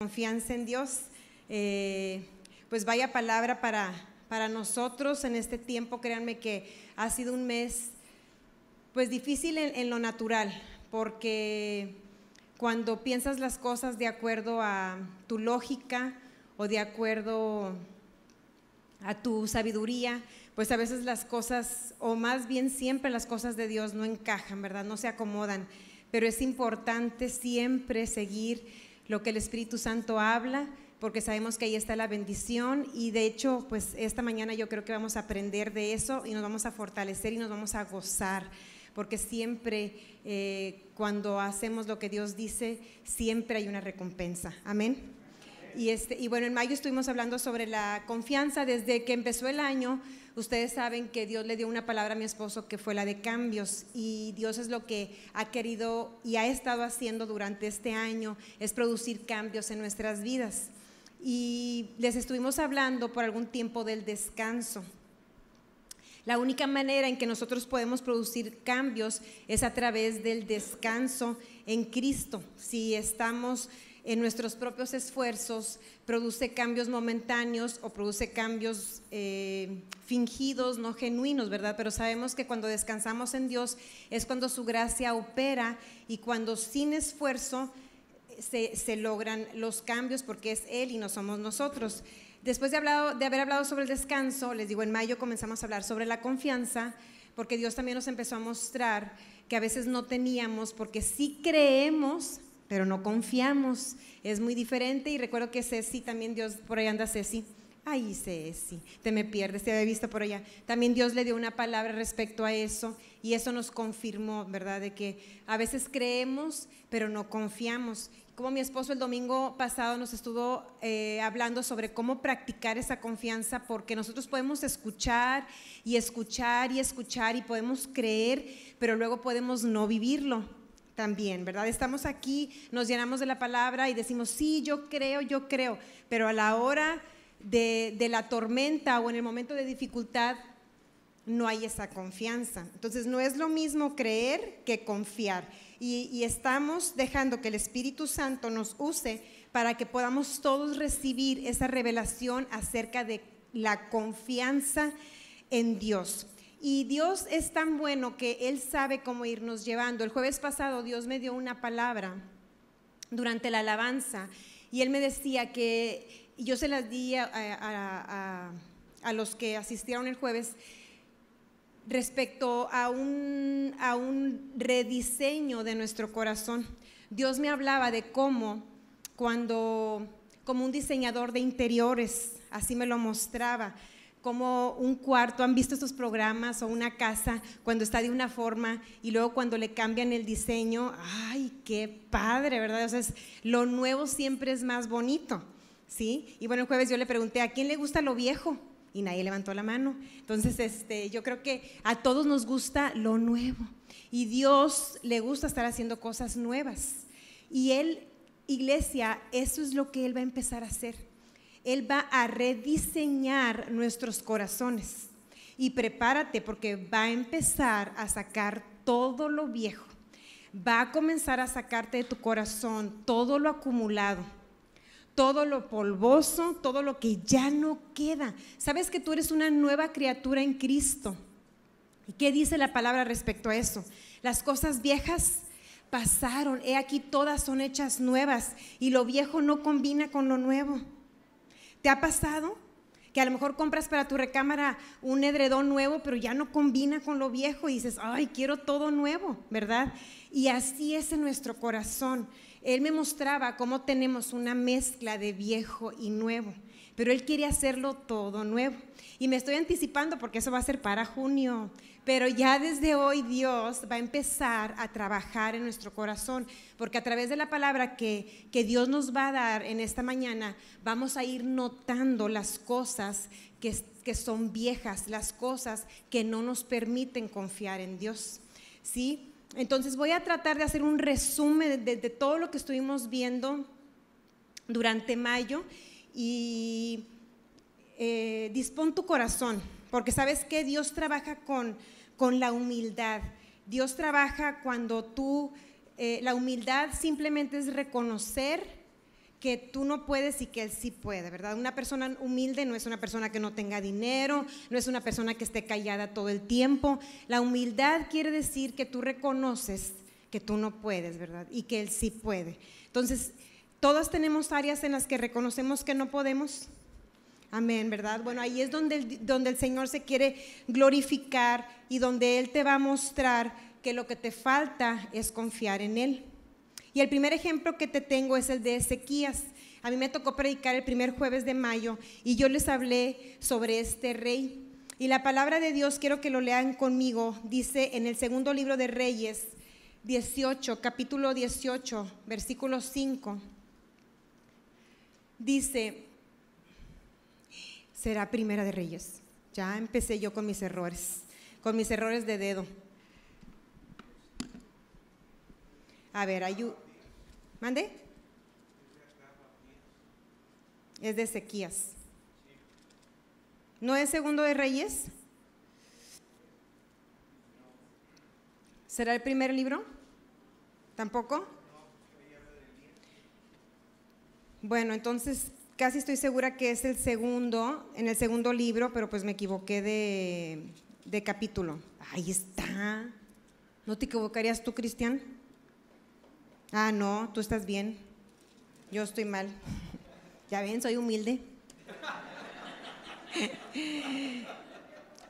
confianza en Dios. Eh, pues vaya palabra para, para nosotros en este tiempo. Créanme que ha sido un mes pues difícil en, lo natural, porque cuando piensas las cosas de acuerdo a tu lógica o de acuerdo a tu sabiduría, pues a veces las cosas, o más bien siempre las cosas de Dios no encajan, ¿verdad? No se acomodan. Pero es importante siempre seguir lo que el Espíritu Santo habla, porque sabemos que ahí está la bendición y de hecho, pues esta mañana yo creo que vamos a aprender de eso y nos vamos a fortalecer y nos vamos a gozar, porque siempre eh, cuando hacemos lo que Dios dice, siempre hay una recompensa. Amén. Y, este, y bueno, en mayo estuvimos hablando sobre la confianza desde que empezó el año. Ustedes saben que Dios le dio una palabra a mi esposo que fue la de cambios y Dios es lo que ha querido y ha estado haciendo durante este año, es producir cambios en nuestras vidas. Y les estuvimos hablando por algún tiempo del descanso. La única manera en que nosotros podemos producir cambios es a través del descanso en Cristo. Si estamos en nuestros propios esfuerzos produce cambios momentáneos o produce cambios eh, fingidos, no genuinos, ¿verdad? Pero sabemos que cuando descansamos en Dios es cuando su gracia opera y cuando sin esfuerzo se, logran los cambios porque es Él y no somos nosotros. Después de, de haber hablado sobre el descanso, les digo, en mayo comenzamos a hablar sobre la confianza, porque Dios también nos empezó a mostrar que a veces no teníamos, porque sí creemos, pero no confiamos. Es muy diferente y recuerdo que Ceci, también Dios, por ahí anda Ceci. Ay, Ceci, te me pierdes, te había visto por allá. También Dios le dio una palabra respecto a eso y eso nos confirmó, ¿verdad? De que a veces creemos, pero no confiamos. Como mi esposo el domingo pasado nos estuvo eh, hablando sobre cómo practicar esa confianza, porque nosotros podemos escuchar y escuchar y escuchar y podemos creer, pero luego podemos no vivirlo también, ¿verdad? Estamos aquí, nos llenamos de la palabra y decimos, sí, yo creo, yo creo, pero a la hora de, la tormenta o en el momento de dificultad, no hay esa confianza. Entonces, no es lo mismo creer que confiar. Y, y, estamos dejando que el Espíritu Santo nos use para que podamos todos recibir esa revelación acerca de la confianza en Dios. Y Dios es tan bueno que Él sabe cómo irnos llevando. El jueves pasado Dios me dio una palabra durante la alabanza y Él me decía que yo se las di a, los que asistieron el jueves respecto a un, a un rediseño de nuestro corazón. Dios me hablaba de cómo cuando, como un diseñador de interiores, así me lo mostraba, como un cuarto, han visto estos programas o una casa cuando está de una forma y luego cuando le cambian el diseño, ay, qué padre, ¿verdad? O sea, lo nuevo siempre es más bonito, ¿sí? Y bueno, el jueves yo le pregunté, ¿a quién le gusta lo viejo? Y nadie levantó la mano. Entonces, este, yo creo que a todos nos gusta lo nuevo. Y Dios le gusta estar haciendo cosas nuevas. Y Él, iglesia, eso es lo que Él va a empezar a hacer él va a rediseñar nuestros corazones. Y prepárate porque va a empezar a sacar todo lo viejo. Va a comenzar a sacarte de tu corazón todo lo acumulado, todo lo polvoso, todo lo que ya no queda. Sabes que tú eres una nueva criatura en Cristo. ¿Y qué dice la palabra respecto a eso? Las cosas viejas pasaron, he aquí todas son hechas nuevas y lo viejo no combina con lo nuevo. ¿Te ha pasado? Que a lo mejor compras para tu recámara un edredón nuevo, pero ya no combina con lo viejo y dices, ay, quiero todo nuevo, ¿verdad? Y así es en nuestro corazón. Él me mostraba cómo tenemos una mezcla de viejo y nuevo, pero Él quiere hacerlo todo nuevo. Y me estoy anticipando porque eso va a ser para junio. Pero ya desde hoy Dios va a empezar a trabajar en nuestro corazón, porque a través de la palabra que, que Dios nos va a dar en esta mañana, vamos a ir notando las cosas que, que son viejas, las cosas que no nos permiten confiar en Dios. ¿Sí? Entonces voy a tratar de hacer un resumen de, de todo lo que estuvimos viendo durante mayo y eh, dispón tu corazón, porque sabes que Dios trabaja con con la humildad. Dios trabaja cuando tú, eh, la humildad simplemente es reconocer que tú no puedes y que Él sí puede, ¿verdad? Una persona humilde no es una persona que no tenga dinero, no es una persona que esté callada todo el tiempo. La humildad quiere decir que tú reconoces que tú no puedes, ¿verdad? Y que Él sí puede. Entonces, todos tenemos áreas en las que reconocemos que no podemos. Amén, ¿verdad? Bueno, ahí es donde el, donde el Señor se quiere glorificar y donde Él te va a mostrar que lo que te falta es confiar en Él. Y el primer ejemplo que te tengo es el de Ezequías. A mí me tocó predicar el primer jueves de mayo y yo les hablé sobre este rey. Y la palabra de Dios, quiero que lo lean conmigo, dice en el segundo libro de Reyes 18, capítulo 18, versículo 5. Dice, será primera de Reyes. Ya empecé yo con mis errores, con mis errores de dedo. A ver, ayú ¿Mande? Es de Ezequías. ¿No es segundo de Reyes? ¿Será el primer libro? ¿Tampoco? Bueno, entonces casi estoy segura que es el segundo, en el segundo libro, pero pues me equivoqué de, de capítulo. Ahí está. ¿No te equivocarías tú, Cristian? Ah, no, tú estás bien. Yo estoy mal. Ya ven, soy humilde.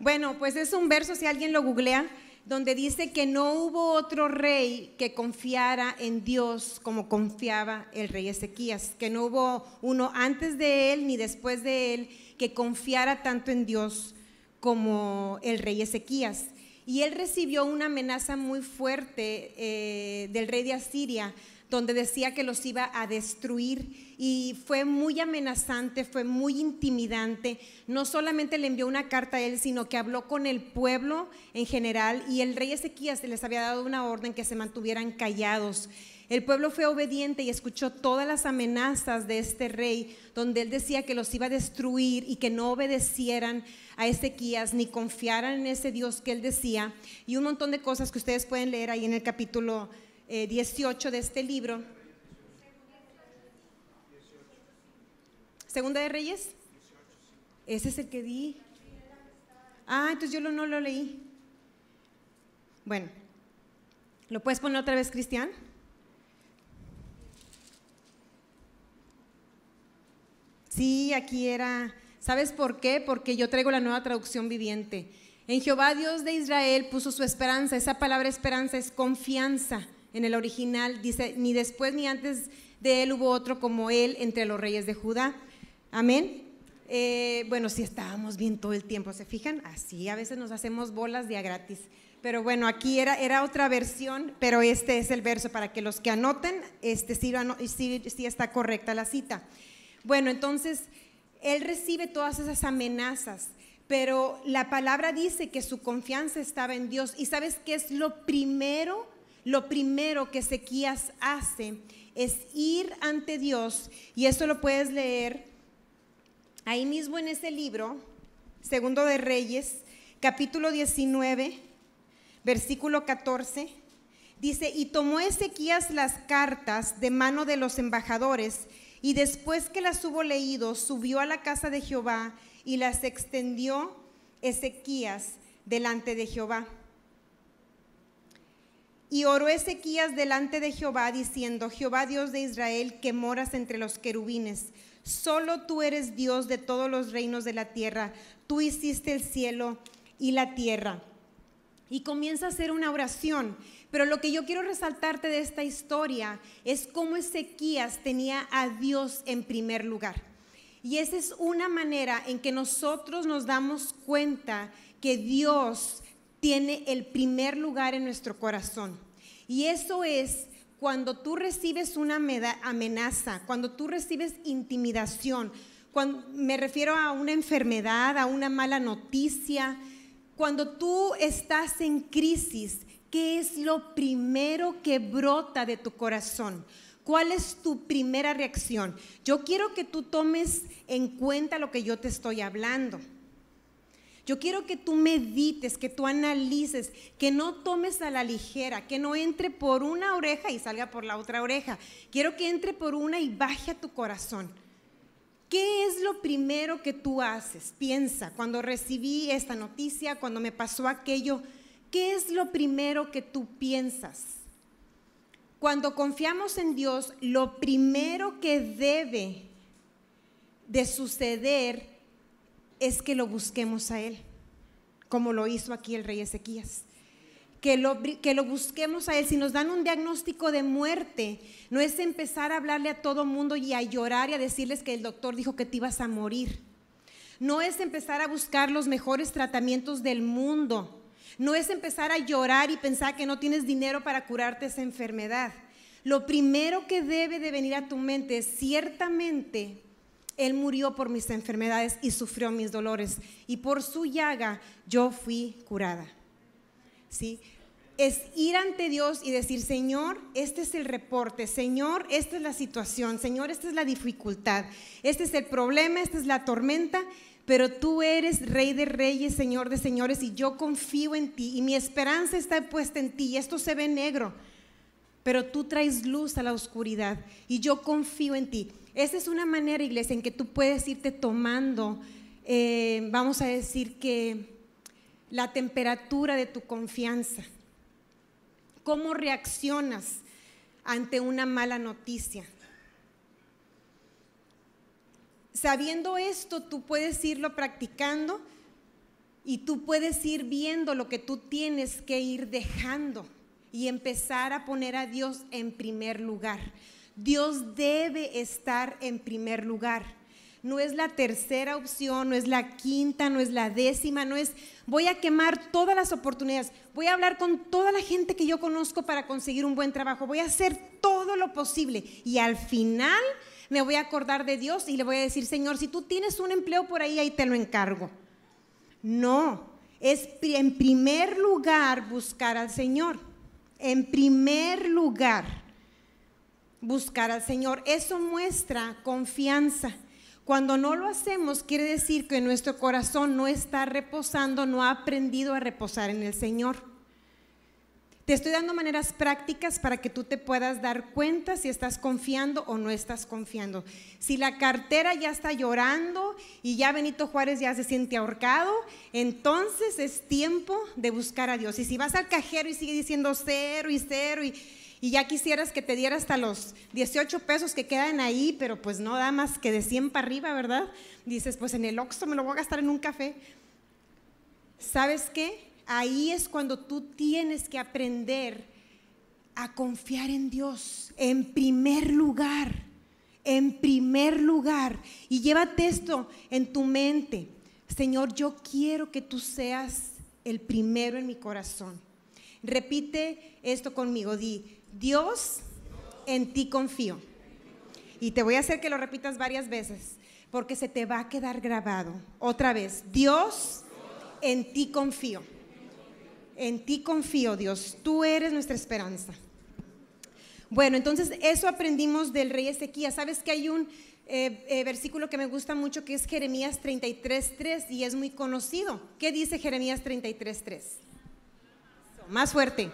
Bueno, pues es un verso, si alguien lo googlea, donde dice que no hubo otro rey que confiara en Dios como confiaba el rey Ezequías, que no hubo uno antes de él ni después de él que confiara tanto en Dios como el rey Ezequías. Y él recibió una amenaza muy fuerte eh, del rey de Asiria, donde decía que los iba a destruir y fue muy amenazante, fue muy intimidante. No solamente le envió una carta a él, sino que habló con el pueblo en general y el rey Ezequías les había dado una orden que se mantuvieran callados. El pueblo fue obediente y escuchó todas las amenazas de este rey, donde él decía que los iba a destruir y que no obedecieran a Ezequías ni confiaran en ese Dios que él decía. Y un montón de cosas que ustedes pueden leer ahí en el capítulo 18 eh, de este libro. Segunda de Reyes. Ese es el que di. Ah, entonces yo no lo leí. Bueno, ¿lo puedes poner otra vez, Cristian? Sí, aquí era. ¿Sabes por qué? Porque yo traigo la nueva traducción viviente. En Jehová Dios de Israel puso su esperanza. Esa palabra esperanza es confianza. En el original dice, ni después ni antes de él hubo otro como él entre los reyes de Judá. Amén. Eh, bueno, si estábamos bien todo el tiempo, ¿se fijan? Así a veces nos hacemos bolas de a gratis. Pero bueno, aquí era, era otra versión, pero este es el verso para que los que anoten, este sí, sí está correcta la cita. Bueno, entonces él recibe todas esas amenazas, pero la palabra dice que su confianza estaba en Dios. ¿Y sabes qué es lo primero? Lo primero que Ezequías hace es ir ante Dios, y esto lo puedes leer ahí mismo en ese libro, Segundo de Reyes, capítulo 19, versículo 14. Dice, y tomó Ezequías las cartas de mano de los embajadores y después que las hubo leído, subió a la casa de Jehová y las extendió Ezequías delante de Jehová. Y oró Ezequías delante de Jehová diciendo, Jehová Dios de Israel, que moras entre los querubines, solo tú eres Dios de todos los reinos de la tierra, tú hiciste el cielo y la tierra. Y comienza a hacer una oración pero lo que yo quiero resaltarte de esta historia es cómo Ezequías tenía a Dios en primer lugar. Y esa es una manera en que nosotros nos damos cuenta que Dios tiene el primer lugar en nuestro corazón. Y eso es cuando tú recibes una amenaza, cuando tú recibes intimidación, cuando me refiero a una enfermedad, a una mala noticia, cuando tú estás en crisis, ¿Qué es lo primero que brota de tu corazón? ¿Cuál es tu primera reacción? Yo quiero que tú tomes en cuenta lo que yo te estoy hablando. Yo quiero que tú medites, que tú analices, que no tomes a la ligera, que no entre por una oreja y salga por la otra oreja. Quiero que entre por una y baje a tu corazón. ¿Qué es lo primero que tú haces? Piensa, cuando recibí esta noticia, cuando me pasó aquello, ¿qué es lo primero que tú piensas? Cuando confiamos en Dios, lo primero que debe de suceder es que lo busquemos a Él, como lo hizo aquí el rey Ezequías. Que lo, que lo busquemos a Él. Si nos dan un diagnóstico de muerte, no es empezar a hablarle a todo mundo y a llorar y a decirles que el doctor dijo que te ibas a morir. No es empezar a buscar los mejores tratamientos del mundo. No es empezar a llorar y pensar que no tienes dinero para curarte esa enfermedad. Lo primero que debe de venir a tu mente es ciertamente él murió por mis enfermedades y sufrió mis dolores. Y por su llaga yo fui curada. ¿Sí? Es ir ante Dios y decir, Señor, este es el reporte, Señor, esta es la situación, Señor, esta es la dificultad, este es el problema, esta es la tormenta, pero tú eres Rey de Reyes, Señor de Señores, y yo confío en ti, y mi esperanza está puesta en ti, y esto se ve negro, pero tú traes luz a la oscuridad, y yo confío en ti. Esa es una manera, iglesia, en que tú puedes irte tomando, eh, vamos a decir que la temperatura de tu confianza. ¿Cómo reaccionas ante una mala noticia? Sabiendo esto, tú puedes irlo practicando y tú puedes ir viendo lo que tú tienes que ir dejando y empezar a poner a Dios en primer lugar. Dios debe estar en primer lugar. No es la tercera opción, no es la quinta, no es la décima, no es voy a quemar todas las oportunidades, voy a hablar con toda la gente que yo conozco para conseguir un buen trabajo, voy a hacer todo lo posible y al final me voy a acordar de Dios y le voy a decir, Señor, si tú tienes un empleo por ahí, ahí te lo encargo. No, es en primer lugar buscar al Señor, en primer lugar buscar al Señor. Eso muestra confianza. Cuando no lo hacemos, quiere decir que nuestro corazón no está reposando, no ha aprendido a reposar en el Señor. Te estoy dando maneras prácticas para que tú te puedas dar cuenta si estás confiando o no estás confiando. Si la cartera ya está llorando y ya Benito Juárez ya se siente ahorcado, entonces es tiempo de buscar a Dios. Y si vas al cajero y sigue diciendo cero y cero y y ya quisieras que te diera hasta los 18 pesos que quedan ahí, pero pues no da más que de 100 para arriba, ¿verdad? Dices, pues en el Oxxo me lo voy a gastar en un café. ¿Sabes qué? Ahí es cuando tú tienes que aprender a confiar en Dios en primer lugar, en primer lugar. Y llévate esto en tu mente. Señor, yo quiero que tú seas el primero en mi corazón. Repite esto conmigo, di, Dios, en ti confío. Y te voy a hacer que lo repitas varias veces, porque se te va a quedar grabado. Otra vez, Dios, en ti confío. En ti confío, Dios. Tú eres nuestra esperanza. Bueno, entonces eso aprendimos del rey Ezequías. Sabes que hay un eh, eh, versículo que me gusta mucho que es Jeremías 33.3 y es muy conocido. ¿Qué dice Jeremías 33.3? Más fuerte.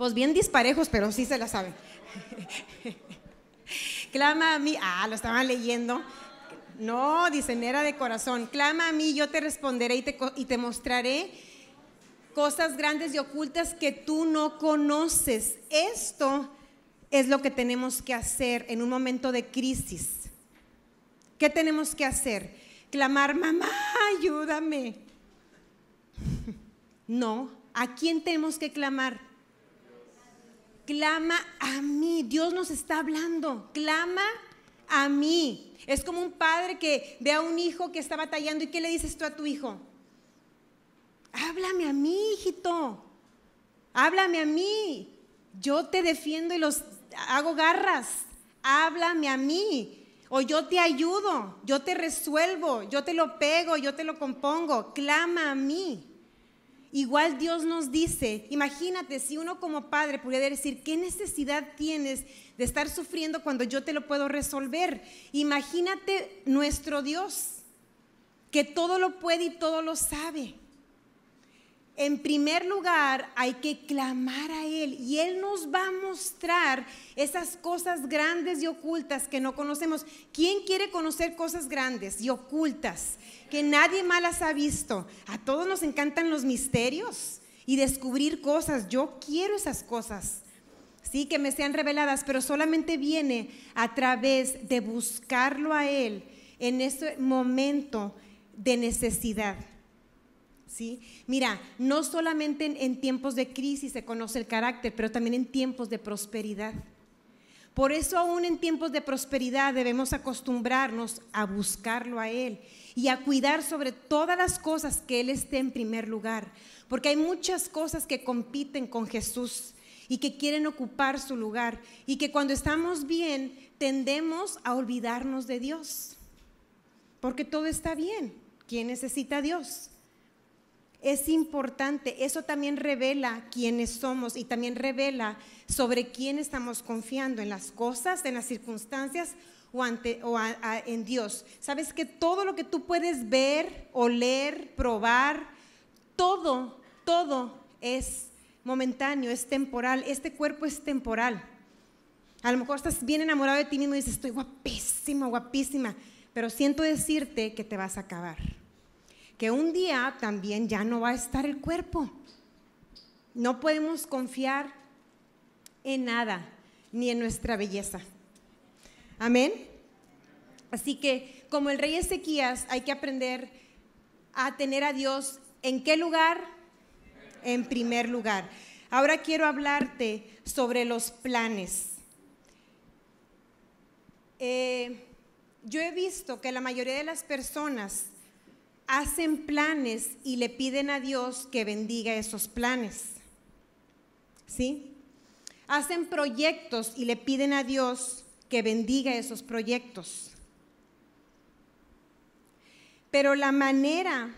Pues bien disparejos, pero sí se la saben. Clama a mí, ah, lo estaban leyendo. No, dicen, era de corazón. Clama a mí, yo te responderé y te, y te mostraré cosas grandes y ocultas que tú no conoces. Esto es lo que tenemos que hacer en un momento de crisis. ¿Qué tenemos que hacer? Clamar, mamá, ayúdame. No, ¿a quién tenemos que clamar? Clama a mí. Dios nos está hablando, clama a mí. Es como un padre que ve a un hijo que está batallando y ¿qué le dices tú a tu hijo? Háblame a mí, hijito. Háblame a mí. Yo te defiendo y los hago garras. Háblame a mí. O yo te ayudo, yo te resuelvo, yo te lo pego, yo te lo compongo. Clama a mí. Igual Dios nos dice, imagínate si uno como padre pudiera decir, ¿qué necesidad tienes de estar sufriendo cuando yo te lo puedo resolver? Imagínate nuestro Dios, que todo lo puede y todo lo sabe. En primer lugar, hay que clamar a Él y Él nos va a mostrar esas cosas grandes y ocultas que no conocemos. ¿Quién quiere conocer cosas grandes y ocultas que nadie más las ha visto? A todos nos encantan los misterios y descubrir cosas. Yo quiero esas cosas. Sí, que me sean reveladas, pero solamente viene a través de buscarlo a Él en ese momento de necesidad. ¿Sí? Mira, no solamente en, tiempos de crisis se conoce el carácter, pero también en tiempos de prosperidad. Por eso aún en tiempos de prosperidad debemos acostumbrarnos a buscarlo a Él y a cuidar sobre todas las cosas que Él esté en primer lugar. Porque hay muchas cosas que compiten con Jesús y que quieren ocupar su lugar y que cuando estamos bien tendemos a olvidarnos de Dios. Porque todo está bien. ¿Quién necesita a Dios? Es importante. Eso también revela quiénes somos y también revela sobre quién estamos confiando, en las cosas, en las circunstancias o, en Dios. Sabes que todo lo que tú puedes ver, oler, probar, todo, todo es momentáneo, es temporal. Este cuerpo es temporal. A lo mejor estás bien enamorado de ti mismo y dices, estoy guapísima, guapísima, pero siento decirte que te vas a acabar que un día también ya no va a estar el cuerpo. No podemos confiar en nada, ni en nuestra belleza. Amén. Así que como el rey Ezequías hay que aprender a tener a Dios en qué lugar? En primer lugar. Ahora quiero hablarte sobre los planes. Eh, yo he visto que la mayoría de las personas hacen planes y le piden a Dios que bendiga esos planes. ¿Sí? Hacen proyectos y le piden a Dios que bendiga esos proyectos. Pero la manera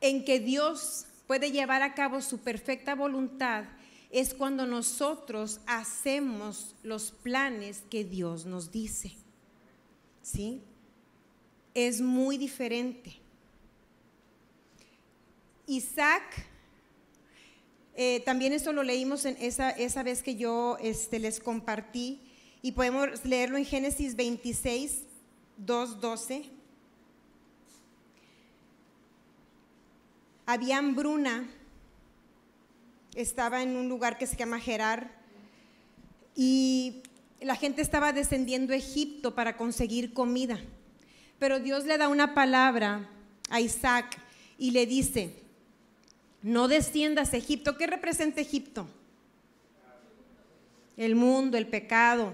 en que Dios puede llevar a cabo su perfecta voluntad es cuando nosotros hacemos los planes que Dios nos dice. ¿Sí? Es muy diferente. Isaac, eh, también eso lo leímos en esa, esa vez que yo este, les compartí y podemos leerlo en Génesis 26, 2, 12. Había hambruna, estaba en un lugar que se llama Gerar y la gente estaba descendiendo a Egipto para conseguir comida. Pero Dios le da una palabra a Isaac y le dice, no desciendas a Egipto. ¿Qué representa Egipto? El mundo, el pecado.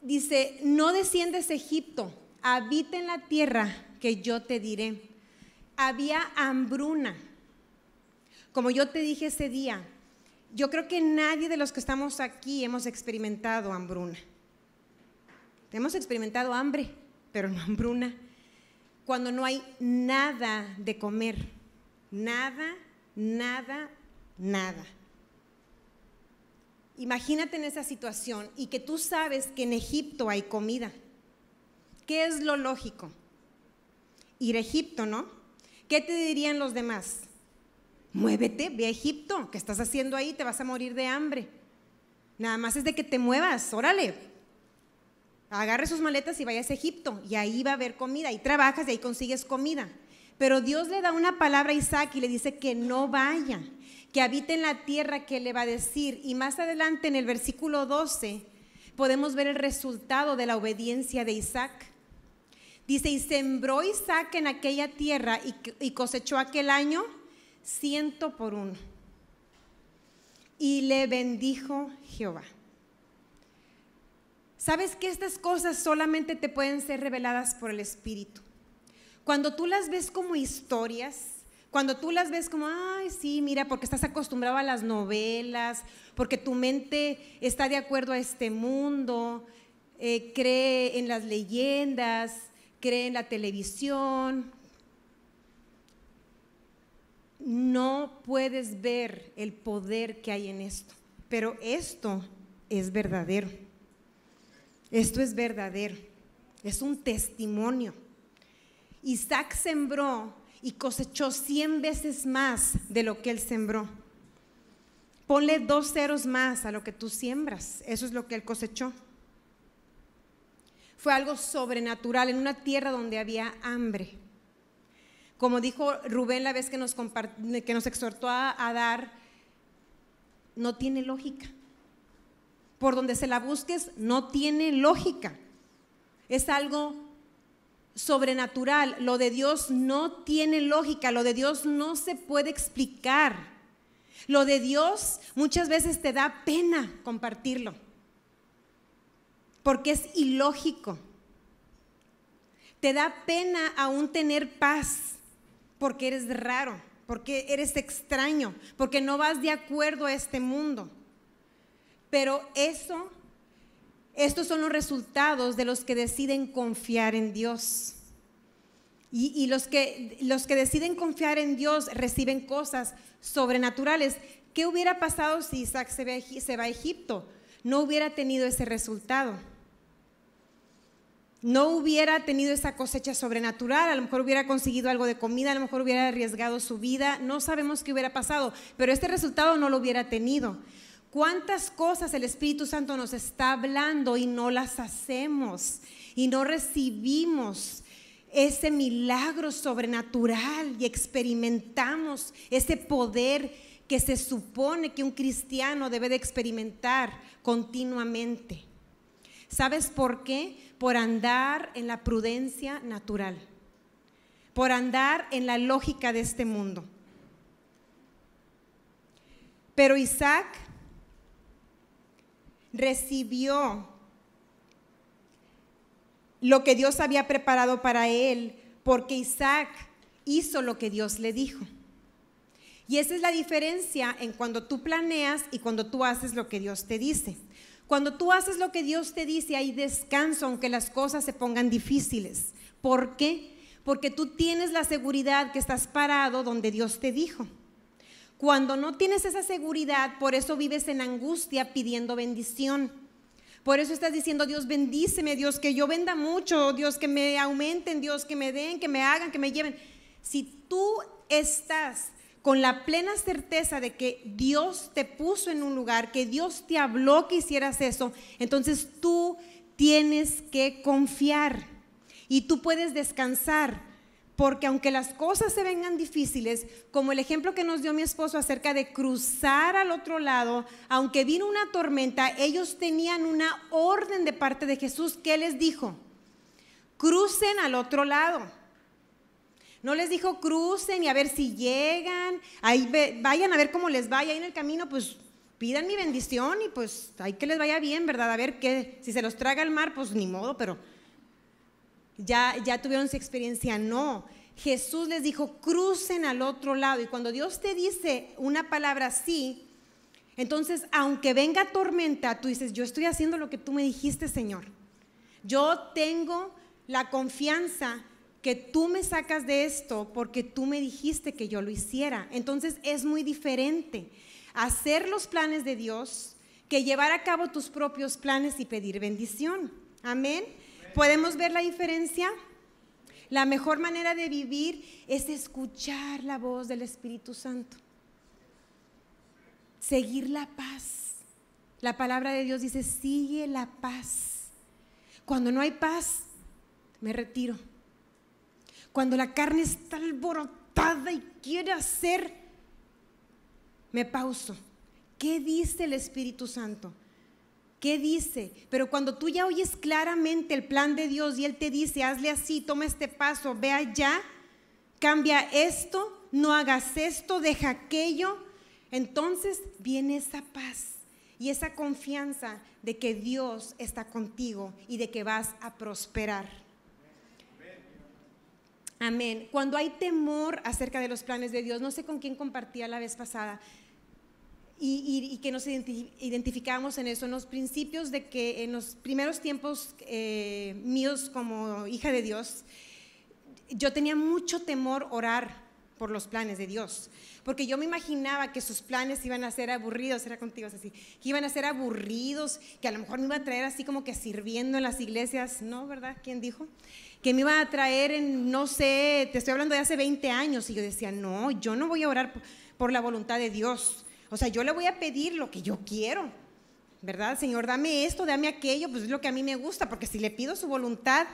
Dice, no desciendes a Egipto, habita en la tierra que yo te diré. Había hambruna. Como yo te dije ese día, yo creo que nadie de los que estamos aquí hemos experimentado hambruna. Hemos experimentado hambre pero no hambruna, cuando no hay nada de comer, nada, nada, nada. Imagínate en esa situación y que tú sabes que en Egipto hay comida. ¿Qué es lo lógico? Ir a Egipto, ¿no? ¿Qué te dirían los demás? Muévete, ve a Egipto. ¿Qué estás haciendo ahí? Te vas a morir de hambre. Nada más es de que te muevas, órale, agarre sus maletas y vayas a Egipto y ahí va a haber comida y trabajas y ahí consigues comida. Pero Dios le da una palabra a Isaac y le dice que no vaya, que habite en la tierra que le va a decir. Y más adelante en el versículo 12 podemos ver el resultado de la obediencia de Isaac. Dice, y sembró Isaac en aquella tierra y, y cosechó aquel año ciento por uno. Y le bendijo Jehová. Sabes que estas cosas solamente te pueden ser reveladas por el Espíritu. Cuando tú las ves como historias, cuando tú las ves como, ay, sí, mira, porque estás acostumbrado a las novelas, porque tu mente está de acuerdo a este mundo, eh, cree en las leyendas, cree en la televisión. no puedes ver el poder que hay en esto, pero esto es verdadero. Esto es verdadero. Es un testimonio. Isaac sembró y cosechó cien veces más de lo que él sembró. Ponle dos ceros más a lo que tú siembras. Eso es lo que él cosechó. Fue algo sobrenatural en una tierra donde había hambre. Como dijo Rubén la vez que nos, que nos exhortó a dar, no tiene lógica. Por donde se la busques, no tiene lógica. Es algo sobrenatural. Lo de Dios no tiene lógica, lo de Dios no se puede explicar. Lo de Dios muchas veces te da pena compartirlo, porque es ilógico. Te da pena aún tener paz porque eres raro, porque eres extraño, porque no vas de acuerdo a este mundo. Pero eso, estos son los resultados de los que deciden confiar en Dios. Y, los, que, los que deciden confiar en Dios reciben cosas sobrenaturales. ¿Qué hubiera pasado si Isaac se, se va a Egipto? No hubiera tenido ese resultado no hubiera tenido esa cosecha sobrenatural, a lo mejor hubiera conseguido algo de comida, a lo mejor hubiera arriesgado su vida, no sabemos qué hubiera pasado, pero este resultado no lo hubiera tenido. ¿Cuántas cosas el Espíritu Santo nos está hablando y no las hacemos y no recibimos ese milagro sobrenatural y experimentamos ese poder que se supone que un cristiano debe de experimentar continuamente? ¿Sabes por qué? por andar en la prudencia natural, por andar en la lógica de este mundo. Pero Isaac recibió lo que Dios había preparado para él, porque Isaac hizo lo que Dios le dijo. Y esa es la diferencia en cuando tú planeas y cuando tú haces lo que Dios te dice. Cuando tú haces lo que Dios te dice, hay descanso, aunque las cosas se pongan difíciles. ¿Por qué? Porque tú tienes la seguridad que estás parado donde Dios te dijo. Cuando no tienes esa seguridad, por eso vives en angustia pidiendo bendición. Por eso estás diciendo, Dios bendíceme, Dios que yo venda mucho, Dios que me aumenten, Dios que me den, que me hagan, que me lleven. Si tú estás con la plena certeza de que Dios te puso en un lugar, que Dios te habló que hicieras eso, entonces tú tienes que confiar y tú puedes descansar. Porque aunque las cosas se vengan difíciles, como el ejemplo que nos dio mi esposo acerca de cruzar al otro lado, aunque vino una tormenta, ellos tenían una orden de parte de Jesús que les dijo, crucen al otro lado. No les dijo crucen y a ver si llegan, ahí vayan a ver cómo les vaya ahí en el camino, pues pidan mi bendición y pues hay que les vaya bien, ¿verdad? A ver qué, si se los traga el mar, pues ni modo, pero ya, ya tuvieron su experiencia. No, Jesús les dijo crucen al otro lado y cuando Dios te dice una palabra así, entonces aunque venga tormenta, tú dices, yo estoy haciendo lo que tú me dijiste, Señor. Yo tengo la confianza que tú me sacas de esto porque tú me dijiste que yo lo hiciera. Entonces es muy diferente hacer los planes de Dios que llevar a cabo tus propios planes y pedir bendición. Amén. ¿Podemos ver la diferencia? La mejor manera de vivir es escuchar la voz del Espíritu Santo. Seguir la paz. La palabra de Dios dice, sigue la paz. Cuando no hay paz, me retiro cuando la carne está alborotada y quiere hacer, me pauso. ¿Qué dice el Espíritu Santo? ¿Qué dice? Pero cuando tú ya oyes claramente el plan de Dios y Él te dice, hazle así, toma este paso, ve allá, cambia esto, no hagas esto, deja aquello, entonces viene esa paz y esa confianza de que Dios está contigo y de que vas a prosperar. Amén. Cuando hay temor acerca de los planes de Dios, no sé con quién compartía la vez pasada, y, que nos identificamos en eso, en los principios de que en los primeros tiempos eh, míos como hija de Dios, yo tenía mucho temor orar por los planes de Dios. Porque yo me imaginaba que sus planes iban a ser aburridos, era contigo así, que iban a ser aburridos, que a lo mejor me iba a traer así como que sirviendo en las iglesias, ¿no? ¿Verdad? ¿Quién dijo? Que me iba a traer en, no sé, te estoy hablando de hace 20 años. Y yo decía, no, yo no voy a orar por la voluntad de Dios. O sea, yo le voy a pedir lo que yo quiero. ¿verdad? Señor, dame esto, dame aquello, pues es lo que a mí me gusta, porque si le pido su voluntad,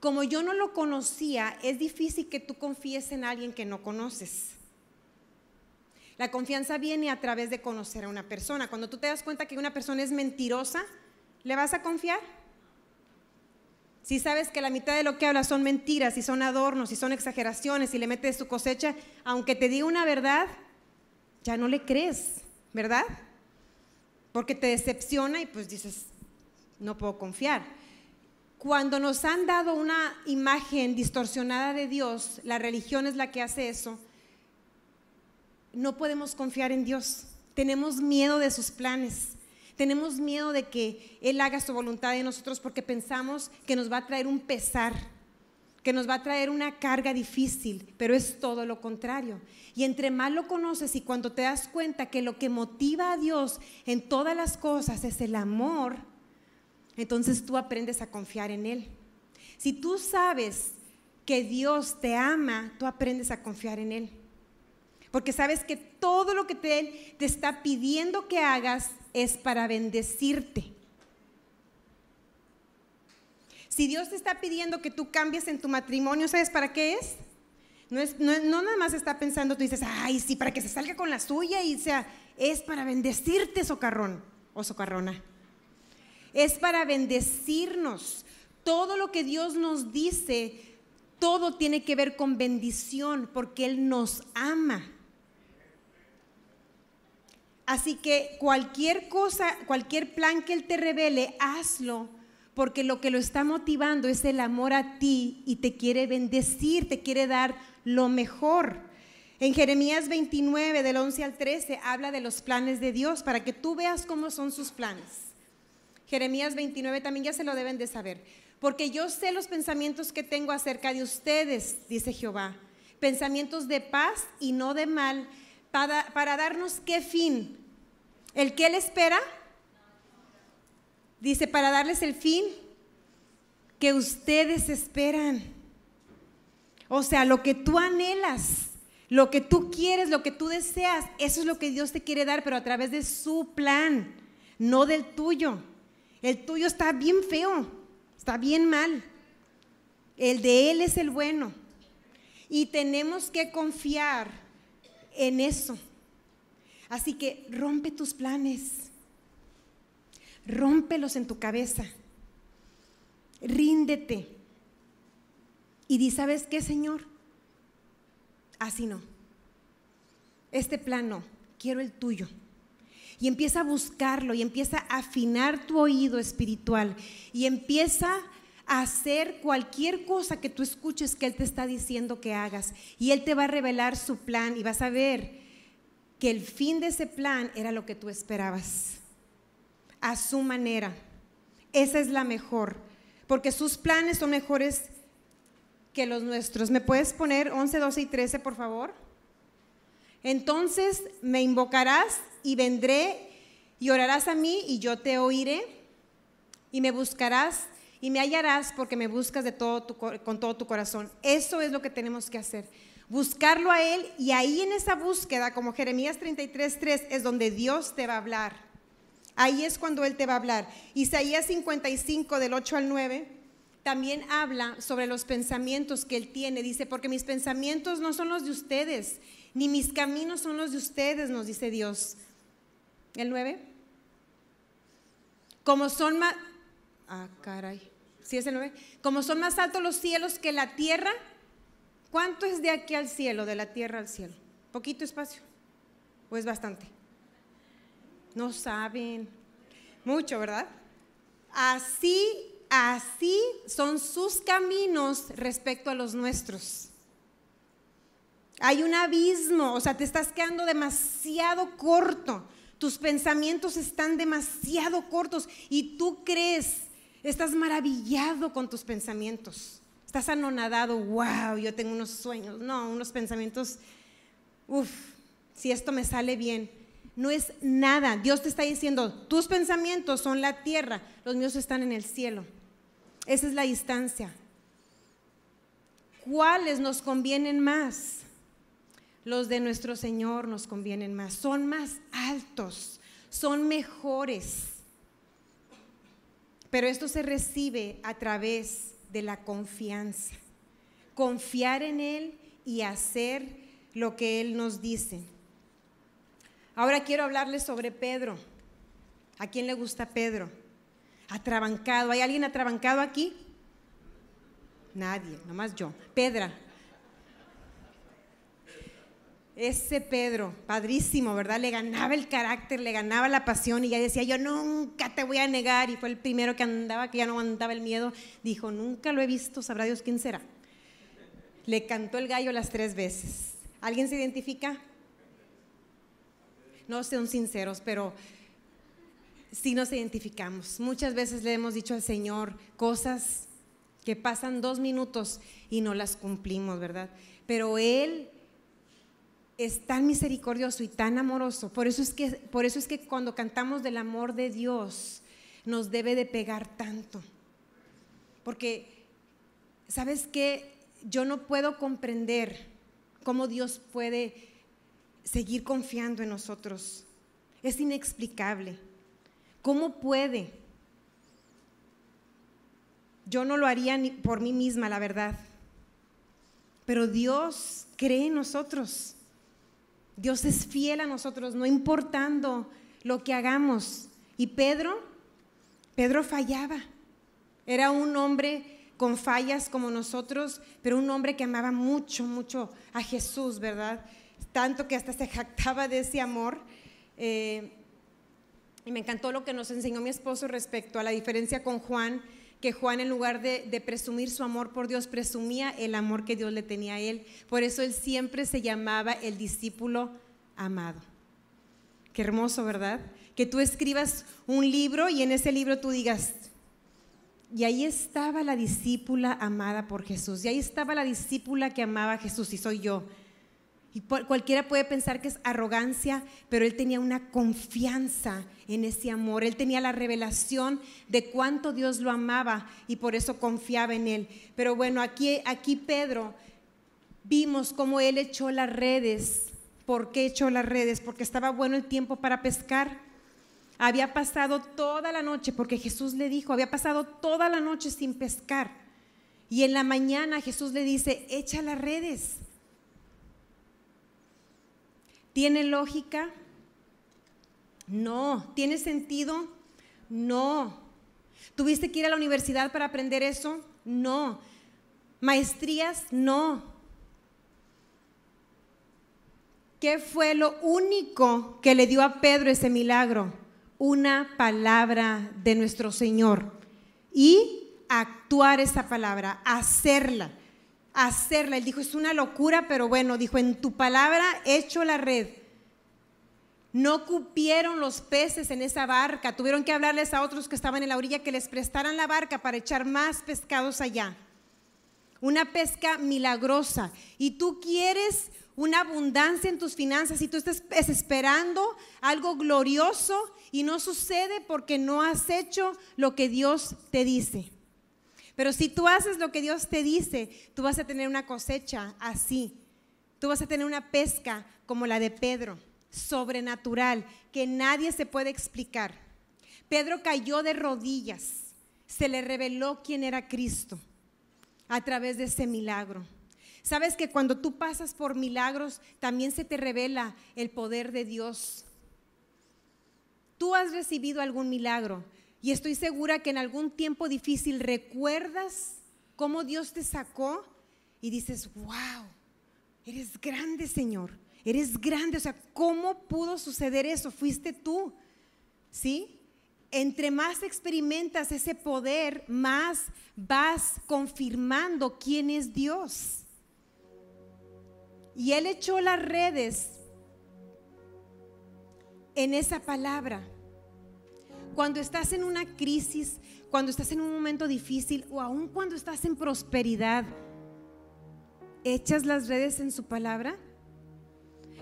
como yo no lo conocía, es difícil que tú confíes en alguien que no conoces. La confianza viene a través de conocer a una persona. Cuando tú te das cuenta que una persona es mentirosa, ¿le vas a confiar? Si sabes que la mitad de lo que habla son mentiras y son adornos y son exageraciones y le metes su cosecha, aunque te diga una verdad, ya no le crees, ¿verdad? porque te decepciona y pues dices, no puedo confiar. Cuando nos han dado una imagen distorsionada de Dios, la religión es la que hace eso, no podemos confiar en Dios. Tenemos miedo de sus planes. Tenemos miedo de que Él haga su voluntad en nosotros porque pensamos que nos va a traer un pesar que nos va a traer una carga difícil, pero es todo lo contrario. Y entre más lo conoces y cuando te das cuenta que lo que motiva a Dios en todas las cosas es el amor, entonces tú aprendes a confiar en Él. Si tú sabes que Dios te ama, tú aprendes a confiar en Él. Porque sabes que todo lo que te, te está pidiendo que hagas es para bendecirte. Si Dios te está pidiendo que tú cambies en tu matrimonio, ¿sabes para qué es? No, es, no, nada más está pensando, tú dices, ay, sí, para que se salga con la suya y sea, es para bendecirte, socarrón o socarrona. Es para bendecirnos. Todo lo que Dios nos dice, todo tiene que ver con bendición, porque Él nos ama. Así que cualquier cosa, cualquier plan que Él te revele, hazlo porque lo que lo está motivando es el amor a ti y te quiere bendecir, te quiere dar lo mejor. En Jeremías 29, del 11 al 13, habla de los planes de Dios para que tú veas cómo son sus planes. Jeremías 29 también ya se lo deben de saber. Porque yo sé los pensamientos que tengo acerca de ustedes, dice Jehová. Pensamientos de paz y no de mal, para, para darnos qué fin. ¿El que Él espera? Dice, para darles el fin que ustedes esperan. O sea, lo que tú anhelas, lo que tú quieres, lo que tú deseas, eso es lo que Dios te quiere dar, pero a través de su plan, no del tuyo. El tuyo está bien feo, está bien mal. El de Él es el bueno. Y tenemos que confiar en eso. Así que rompe tus planes. Rómpelos en tu cabeza. Ríndete. Y di, ¿sabes qué, Señor? Así no. Este plan no. Quiero el tuyo. Y empieza a buscarlo y empieza a afinar tu oído espiritual y empieza a hacer cualquier cosa que tú escuches que Él te está diciendo que hagas. Y Él te va a revelar su plan y vas a ver que el fin de ese plan era lo que tú esperabas a su manera. Esa es la mejor, porque sus planes son mejores que los nuestros. ¿Me puedes poner 11, 12 y 13, por favor? Entonces me invocarás y vendré y orarás a mí y yo te oiré y me buscarás y me hallarás porque me buscas de todo con todo tu corazón. Eso es lo que tenemos que hacer. Buscarlo a Él y ahí en esa búsqueda, como Jeremías 33, 3, es donde Dios te va a hablar. Ahí es cuando Él te va a hablar. Isaías 55 del 8 al 9 también habla sobre los pensamientos que Él tiene. Dice, porque mis pensamientos no son los de ustedes, ni mis caminos son los de ustedes, nos dice Dios. El 9. Como son más... Ah, caray. ¿Sí es el 9? Como son más altos los cielos que la tierra. ¿Cuánto es de aquí al cielo, de la tierra al cielo? ¿Poquito espacio? ¿O es bastante? No saben. Mucho, ¿verdad? Así, así son sus caminos respecto a los nuestros. Hay un abismo, o sea, te estás quedando demasiado corto. Tus pensamientos están demasiado cortos y tú crees, estás maravillado con tus pensamientos. Estás anonadado, wow, yo tengo unos sueños, no, unos pensamientos, uff, si esto me sale bien. No es nada. Dios te está diciendo, tus pensamientos son la tierra, los míos están en el cielo. Esa es la distancia. ¿Cuáles nos convienen más? Los de nuestro Señor nos convienen más. Son más altos, son mejores. Pero esto se recibe a través de la confianza. Confiar en Él y hacer lo que Él nos dice. Ahora quiero hablarles sobre Pedro. ¿A quién le gusta Pedro? Atrabancado. ¿Hay alguien atrabancado aquí? Nadie, nomás yo. Pedra. Ese Pedro, padrísimo, ¿verdad? Le ganaba el carácter, le ganaba la pasión y ya decía, yo nunca te voy a negar. Y fue el primero que andaba, que ya no aguantaba el miedo. Dijo, nunca lo he visto, sabrá Dios quién será. Le cantó el gallo las tres veces. ¿Alguien se identifica? No sean sinceros, pero sí nos identificamos. Muchas veces le hemos dicho al Señor cosas que pasan dos minutos y no las cumplimos, ¿verdad? Pero Él es tan misericordioso y tan amoroso. Por eso es que, por eso es que cuando cantamos del amor de Dios, nos debe de pegar tanto. Porque, ¿sabes qué? Yo no puedo comprender cómo Dios puede seguir confiando en nosotros. Es inexplicable. ¿Cómo puede? Yo no lo haría ni por mí misma, la verdad. Pero Dios cree en nosotros. Dios es fiel a nosotros, no importando lo que hagamos. Y Pedro, Pedro fallaba. Era un hombre con fallas como nosotros, pero un hombre que amaba mucho, mucho a Jesús, ¿verdad? Tanto que hasta se jactaba de ese amor. Eh, y me encantó lo que nos enseñó mi esposo respecto a la diferencia con Juan, que Juan en lugar de, de, presumir su amor por Dios, presumía el amor que Dios le tenía a él. Por eso él siempre se llamaba el discípulo amado. Qué hermoso, ¿verdad? Que tú escribas un libro y en ese libro tú digas, y ahí estaba la discípula amada por Jesús, y ahí estaba la discípula que amaba a Jesús, y soy yo. Y cualquiera puede pensar que es arrogancia, pero él tenía una confianza en ese amor. Él tenía la revelación de cuánto Dios lo amaba y por eso confiaba en él. Pero bueno, aquí, aquí Pedro vimos cómo él echó las redes. ¿Por qué echó las redes? Porque estaba bueno el tiempo para pescar. Había pasado toda la noche, porque Jesús le dijo, había pasado toda la noche sin pescar. Y en la mañana Jesús le dice, echa las redes. ¿Tiene lógica? No. ¿Tiene sentido? No. ¿Tuviste que ir a la universidad para aprender eso? No. ¿Maestrías? No. ¿Qué fue lo único que le dio a Pedro ese milagro? Una palabra de nuestro Señor. Y actuar esa palabra, hacerla hacerla. Él dijo, es una locura, pero bueno, dijo, en tu palabra hecho la red. No cupieron los peces en esa barca. Tuvieron que hablarles a otros que estaban en la orilla que les prestaran la barca para echar más pescados allá. Una pesca milagrosa. Y tú quieres una abundancia en tus finanzas y tú estás esperando algo glorioso y no sucede porque no has hecho lo que Dios te dice. Pero si tú haces lo que Dios te dice, tú vas a tener una cosecha así. Tú vas a tener una pesca como la de Pedro, sobrenatural, que nadie se puede explicar. Pedro cayó de rodillas, se le reveló quién era Cristo a través de ese milagro. Sabes que cuando tú pasas por milagros, también se te revela el poder de Dios. Tú has recibido algún milagro, y estoy segura que en algún tiempo difícil recuerdas cómo Dios te sacó y dices, wow, eres grande Señor, eres grande. O sea, ¿cómo pudo suceder eso? Fuiste tú, ¿sí? Entre más experimentas ese poder, más vas confirmando quién es Dios. Y Él echó las redes en esa palabra Cuando estás en una crisis, cuando estás en un momento difícil o aún cuando estás en prosperidad, ¿echas las redes en su palabra?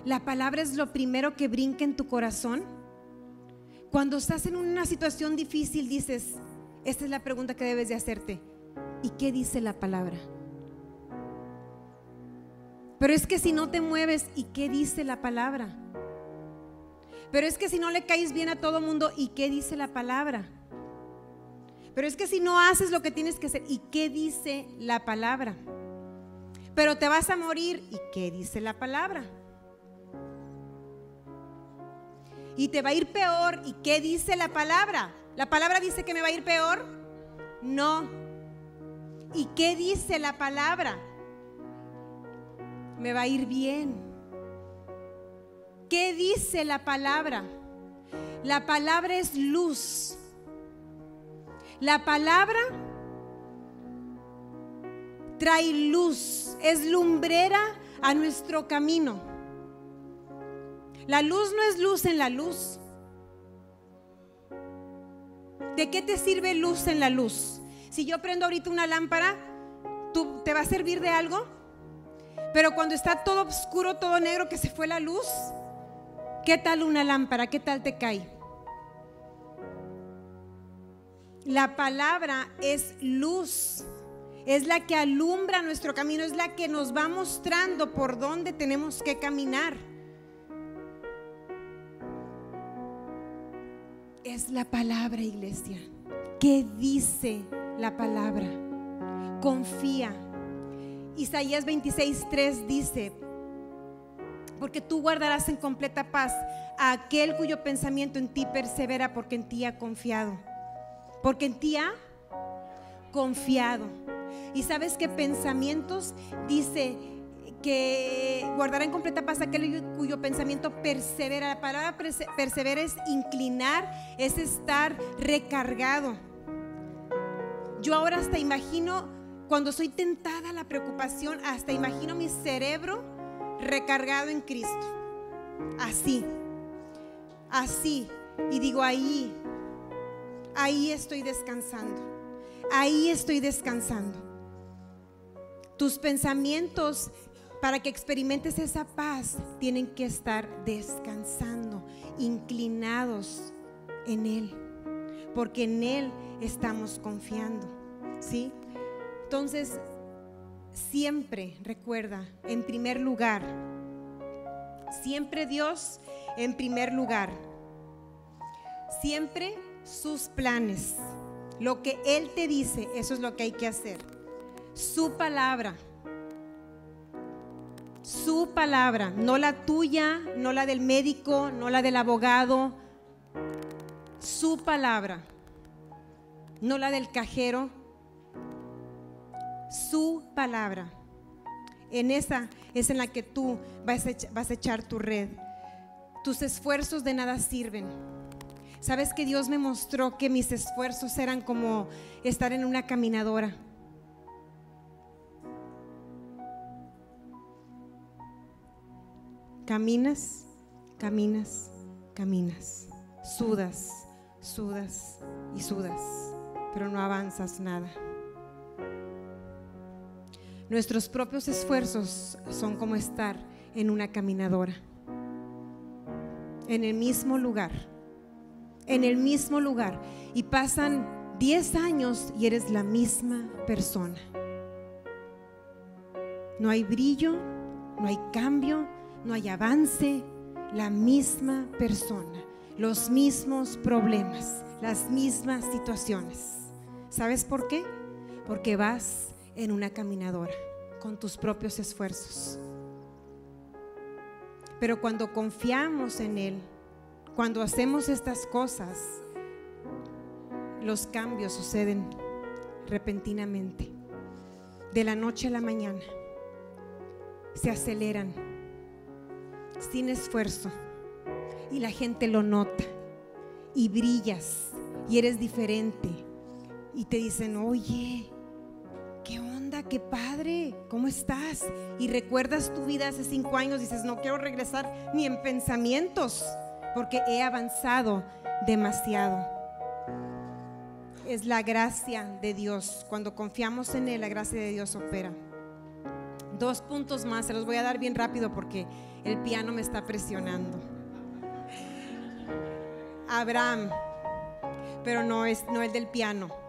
¿La palabra es lo primero que brinca en tu corazón? Cuando estás en una situación difícil dices, esta es la pregunta que debes de hacerte. ¿Y qué dice la palabra? Pero es que si no te mueves, ¿y qué dice la palabra? Pero es que si no le caes bien a todo mundo, ¿y qué dice la palabra? Pero es que si no haces lo que tienes que hacer, ¿y qué dice la palabra? Pero te vas a morir, ¿y qué dice la palabra? Y te va a ir peor, ¿y qué dice la palabra? ¿La palabra dice que me va a ir peor? No. ¿Y qué dice la palabra? Me va a ir bien. ¿Qué dice la palabra? La palabra es luz. La palabra trae luz, es lumbrera a nuestro camino. La luz no es luz en la luz. ¿De qué te sirve luz en la luz? Si yo prendo ahorita una lámpara, ¿tú, ¿te va a servir de algo? Pero cuando está todo oscuro, todo negro, que se fue la luz, ¿Qué tal una lámpara? ¿Qué tal te cae? La palabra es luz, es la que alumbra nuestro camino, es la que nos va mostrando por dónde tenemos que caminar. Es la palabra, iglesia. ¿Qué dice la palabra? Confía. Isaías 26:3 dice, porque tú guardarás en completa paz a aquel cuyo pensamiento en ti persevera, porque en ti ha confiado. Porque en ti ha confiado. Y sabes que pensamientos dice que guardará en completa paz aquel cuyo pensamiento persevera. La palabra persevera es inclinar, es estar recargado. Yo ahora hasta imagino, cuando soy tentada la preocupación, hasta imagino mi cerebro recargado en Cristo. Así, así. Y digo, ahí, ahí estoy descansando. Ahí estoy descansando. Tus pensamientos para que experimentes esa paz tienen que estar descansando, inclinados en Él, porque en Él estamos confiando. ¿Sí? Entonces, siempre, recuerda, en primer lugar, siempre Dios en primer lugar, siempre sus planes, lo que Él te dice, eso es lo que hay que hacer, su palabra. Su palabra, no la tuya, no la del médico, no la del abogado, su palabra, no la del cajero, su palabra. En esa es en la que tú vas a, echar, tu red. Tus esfuerzos de nada sirven. Sabes que Dios me mostró que mis esfuerzos eran como estar en una caminadora. Caminas, caminas, caminas. Sudas, sudas y sudas, pero no avanzas nada. Nuestros propios esfuerzos son como estar en una caminadora, en el mismo lugar, en el mismo lugar. Y pasan 10 años y eres la misma persona. No hay brillo, no hay cambio, no hay avance, la misma persona, los mismos problemas, las mismas situaciones. ¿Sabes por qué? Porque vas en una caminadora con tus propios esfuerzos. Pero cuando confiamos en Él, cuando hacemos estas cosas, los cambios suceden repentinamente, de la noche a la mañana, se aceleran sin esfuerzo y la gente lo nota y brillas y eres diferente y te dicen, oye, ¿qué onda? ¿Qué padre? ¿Cómo estás? Y recuerdas tu vida hace cinco años, dices, no quiero regresar ni en pensamientos, porque he avanzado demasiado. es la gracia de Dios. Cuando confiamos en Él, la gracia de Dios opera. Dos puntos más, se los voy a dar bien rápido porque el piano me está presionando. Abraham, pero no es no el del piano.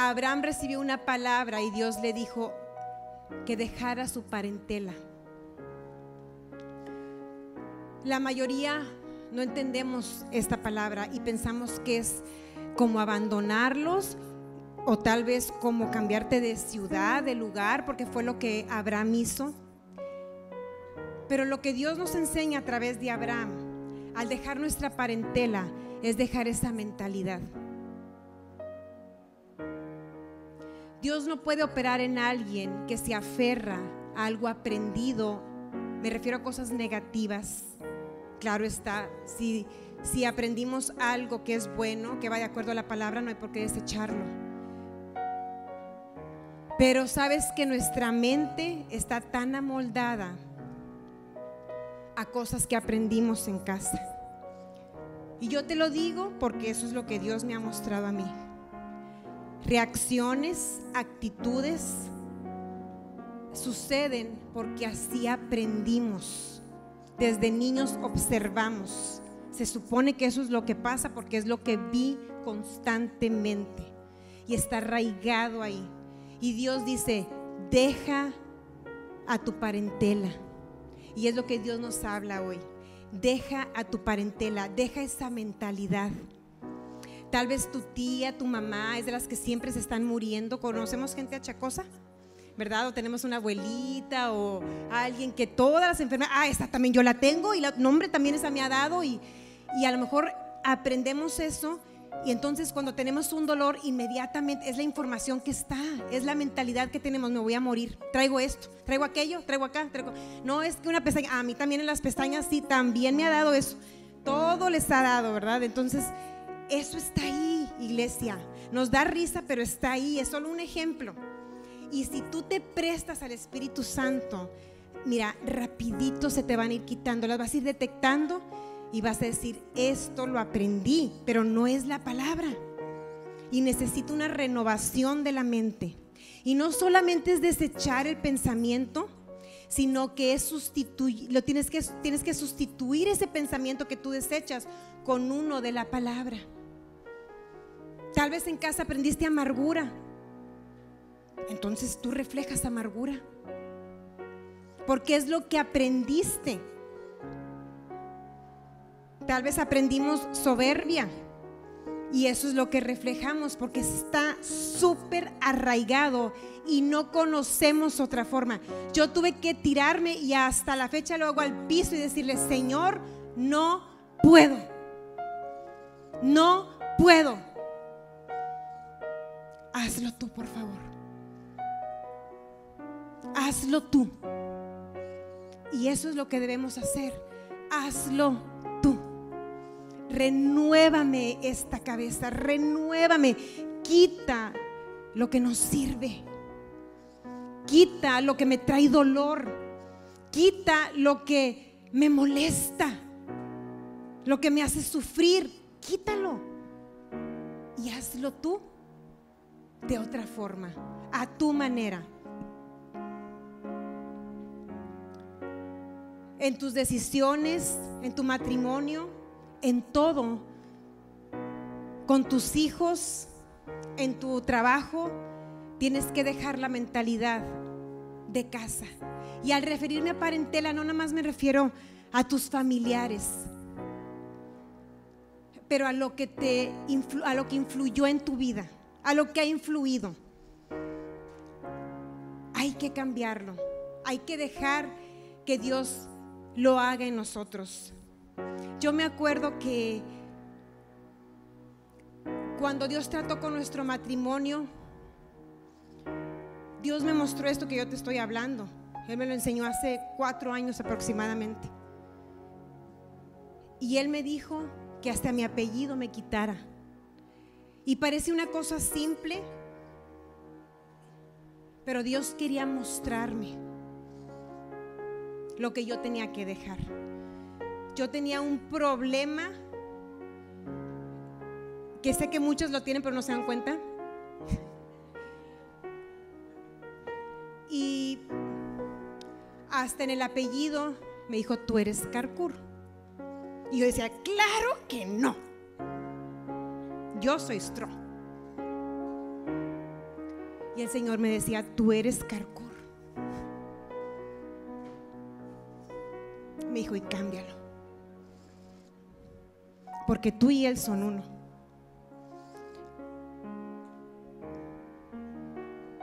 Abraham recibió una palabra y Dios le dijo que dejara su parentela. La mayoría no entendemos esta palabra y pensamos que es como abandonarlos o tal vez como cambiarte de ciudad, de lugar, porque fue lo que Abraham hizo. Pero lo que Dios nos enseña a través de Abraham, al dejar nuestra parentela, es dejar esa mentalidad. Dios no puede operar en alguien que se aferra a algo aprendido, me refiero a cosas negativas. Claro está, si, aprendimos algo que es bueno, que va de acuerdo a la palabra, no hay por qué desecharlo. Pero sabes que nuestra mente está tan amoldada a cosas que aprendimos en casa. Y yo te lo digo porque eso es lo que Dios me ha mostrado a mí. Reacciones, actitudes suceden porque así aprendimos. Desde niños observamos. Se supone que eso es lo que pasa porque es lo que vi constantemente y está arraigado ahí. Y Dios dice, deja a tu parentela y es lo que Dios nos habla hoy. Deja a tu parentela, deja esa mentalidad. Tal vez tu tía, tu mamá es de las que siempre se están muriendo. Conocemos gente achacosa, ¿verdad? O tenemos una abuelita o alguien que todas las enfermedades, ah, esta también yo la tengo y el nombre también esa me ha dado y, y a lo mejor aprendemos eso y entonces cuando tenemos un dolor, inmediatamente es la información que está, es la mentalidad que tenemos, me voy a morir, traigo esto, traigo aquello, traigo acá, traigo... No es que una pestaña, a mí también en las pestañas sí, también me ha dado eso, todo les ha dado, ¿verdad? Entonces, eso está ahí, iglesia. Nos da risa, pero está ahí, es solo un ejemplo. Y si tú te prestas al Espíritu Santo, mira, rapidito se te van a ir quitando, las vas a ir detectando y vas a decir, esto lo aprendí, pero no es la palabra. Y necesito una renovación de la mente. Y no solamente es desechar el pensamiento, sino que es sustituir, lo tienes que, tienes que sustituir ese pensamiento que tú desechas con uno de la palabra. Tal vez en casa aprendiste amargura. Entonces tú reflejas amargura. Porque es lo que aprendiste. Tal vez aprendimos soberbia y eso es lo que reflejamos porque está súper arraigado y no conocemos otra forma. Yo tuve que tirarme y hasta la fecha lo hago al piso y decirle, Señor, no puedo. No puedo. Hazlo tú, por favor. Hazlo tú. Y eso es lo que debemos hacer. Hazlo tú. Renuévame esta cabeza, renuévame, quita lo que nos sirve, quita lo que me trae dolor, quita lo que me molesta, lo que me hace sufrir, quítalo. Y hazlo tú de otra forma, a tu manera. En tus decisiones, en tu matrimonio, en todo, con tus hijos, en tu trabajo, tienes que dejar la mentalidad de casa. Y al referirme a parentela, no nada más me refiero a tus familiares, pero a lo que te a lo que influyó en tu vida, a lo que ha influido. Hay que cambiarlo. Hay que dejar que Dios lo haga en nosotros. Yo me acuerdo que cuando Dios trató con nuestro matrimonio, Dios me mostró esto que yo te estoy hablando. Él me lo enseñó hace cuatro años aproximadamente. Y Él me dijo que hasta mi apellido me quitara. Y parece una cosa simple, pero Dios quería mostrarme lo que yo tenía que dejar yo tenía un problema que sé que muchos lo tienen pero no se dan cuenta. Y hasta en el apellido me dijo, tú eres Carcur. Y yo decía, claro que no. Yo soy Stro. Y el Señor me decía, tú eres Carcur. Me dijo, y cámbialo. Porque tú y Él son uno.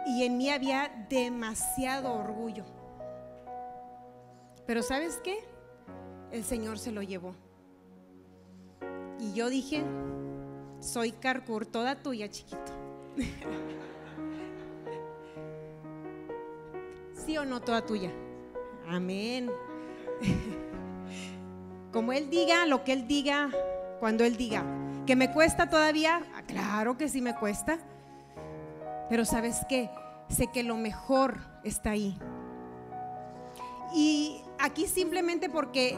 Y en mí había demasiado orgullo. Pero ¿sabes qué? El Señor se lo llevó. Y yo dije, soy Carcur, toda tuya, chiquito. ¿Sí o no toda tuya? Amén. Como Él diga, lo que Él diga, cuando Él diga. ¿Que me cuesta todavía? Ah, claro que sí me cuesta. Pero ¿sabes qué? Sé que lo mejor está ahí. Y aquí simplemente porque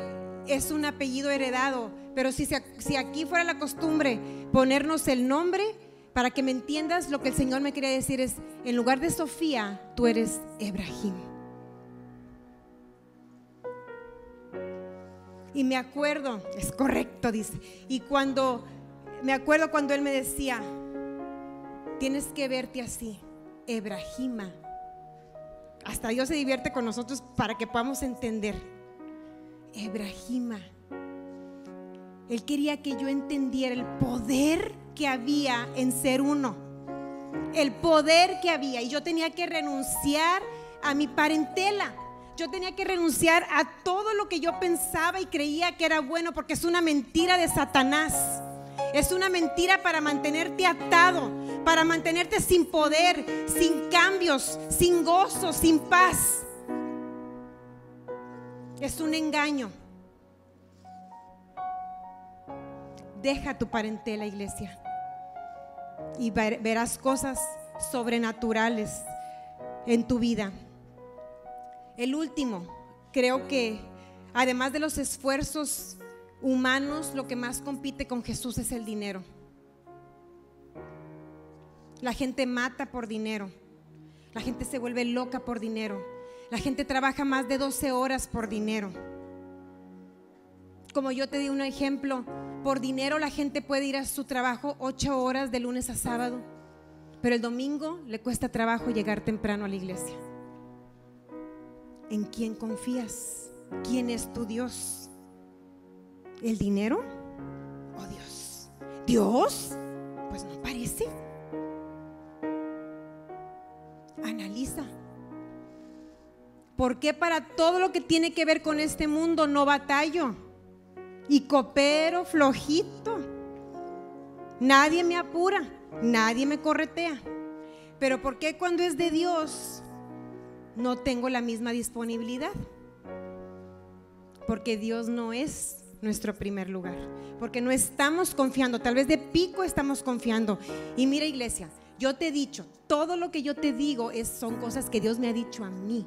es un apellido heredado, pero si, si aquí fuera la costumbre ponernos el nombre, para que me entiendas lo que el Señor me quería decir es, en lugar de Sofía, tú eres Ebrahim. Y me acuerdo, es correcto, dice, y cuando, me acuerdo cuando él me decía, tienes que verte así, Ebrahima hasta Dios se divierte con nosotros para que podamos entender. Ebrahima. Él quería que yo entendiera el poder que había en ser uno. El poder que había. Y yo tenía que renunciar a mi parentela. Yo tenía que renunciar a todo lo que yo pensaba y creía que era bueno porque es una mentira de Satanás. Es una mentira para mantenerte atado, para mantenerte sin poder, sin cambios, sin gozo, sin paz. Es un engaño. Deja tu parentela, iglesia, y verás cosas sobrenaturales en tu vida. El último, creo que además de los esfuerzos humanos, lo que más compite con Jesús es el dinero. La gente mata por dinero. La gente se vuelve loca por dinero. La gente trabaja más de 12 horas por dinero. Como yo te di un ejemplo, por dinero la gente puede ir a su trabajo 8 horas de lunes a sábado, pero el domingo le cuesta trabajo llegar temprano a la iglesia. ¿En quién confías? ¿Quién es tu Dios? ¿El dinero o Dios? ¿Dios? Pues no parece. Analiza. ¿Por qué para todo lo que tiene que ver con este mundo no batallo? Y coopero flojito. Nadie me apura, nadie me corretea. Pero ¿por qué cuando es de Dios no tengo la misma disponibilidad? Porque Dios no es nuestro primer lugar. Porque no estamos confiando, tal vez de pico estamos confiando. Y mira iglesia, yo te he dicho, todo lo que yo te digo es, son cosas que Dios me ha dicho a mí.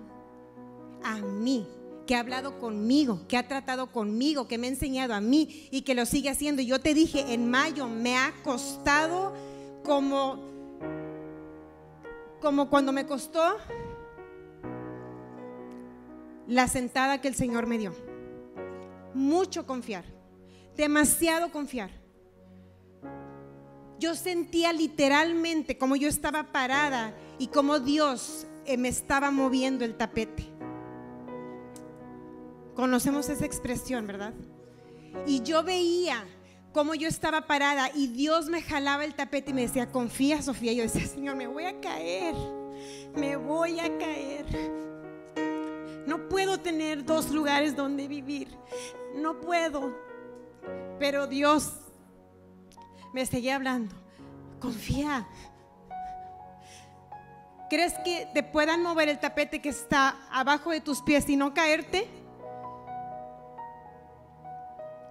A mí, que ha hablado conmigo, que ha tratado conmigo, que me ha enseñado a mí y que lo sigue haciendo. Yo te dije, en mayo me ha costado como, como cuando me costó la sentada que el Señor me dio mucho confiar, demasiado confiar. Yo sentía literalmente como yo estaba parada y como Dios eh, me estaba moviendo el tapete. Conocemos esa expresión, ¿verdad? Y yo veía como yo estaba parada y Dios me jalaba el tapete y me decía, confía Sofía. Yo decía, Señor, me voy a caer, me voy a caer. No puedo tener dos lugares donde vivir. No puedo. Pero Dios me seguía hablando. Confía. ¿Crees que te puedan mover el tapete que está abajo de tus pies y no caerte?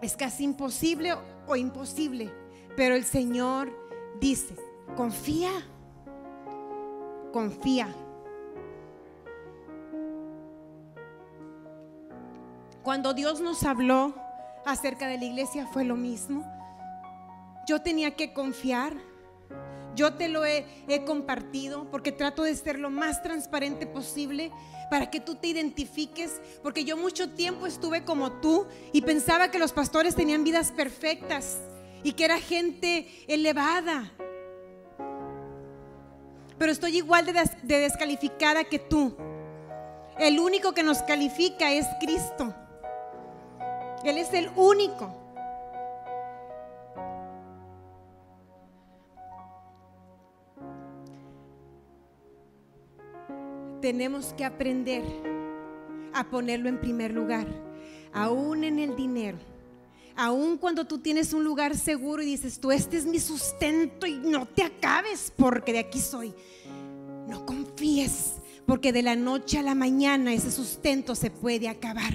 Es casi imposible o imposible. Pero el Señor dice, confía, confía. Cuando Dios nos habló acerca de la iglesia fue lo mismo. yo tenía que confiar. Yo te lo he, compartido porque trato de ser lo más transparente posible para que tú te identifiques, porque yo mucho tiempo estuve como tú y pensaba que los pastores tenían vidas perfectas y que era gente elevada. Pero estoy igual de, de descalificada que tú. El único que nos califica es Cristo. Él es el único. Tenemos que aprender a ponerlo en primer lugar, aún en el dinero. Aún cuando tú tienes un lugar seguro y dices, tú este es mi sustento y no te acabes porque de aquí soy. No confíes porque de la noche a la mañana ese sustento se puede acabar.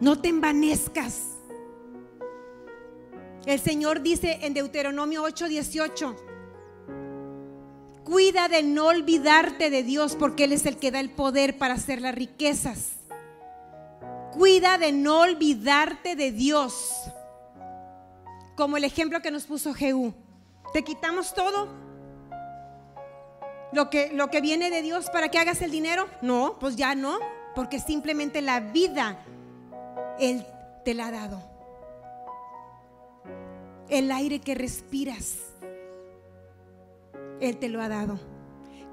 No te envanezcas. El Señor dice en Deuteronomio 8:18, Cuida de no olvidarte de Dios porque Él es el que da el poder para hacer las riquezas. Cuida de no olvidarte de Dios. Como el ejemplo que nos puso Jehú. Te quitamos todo. Lo que, lo que viene de Dios para que hagas el dinero. No, pues ya no. Porque simplemente la vida Él te la ha dado. El aire que respiras él te lo ha dado.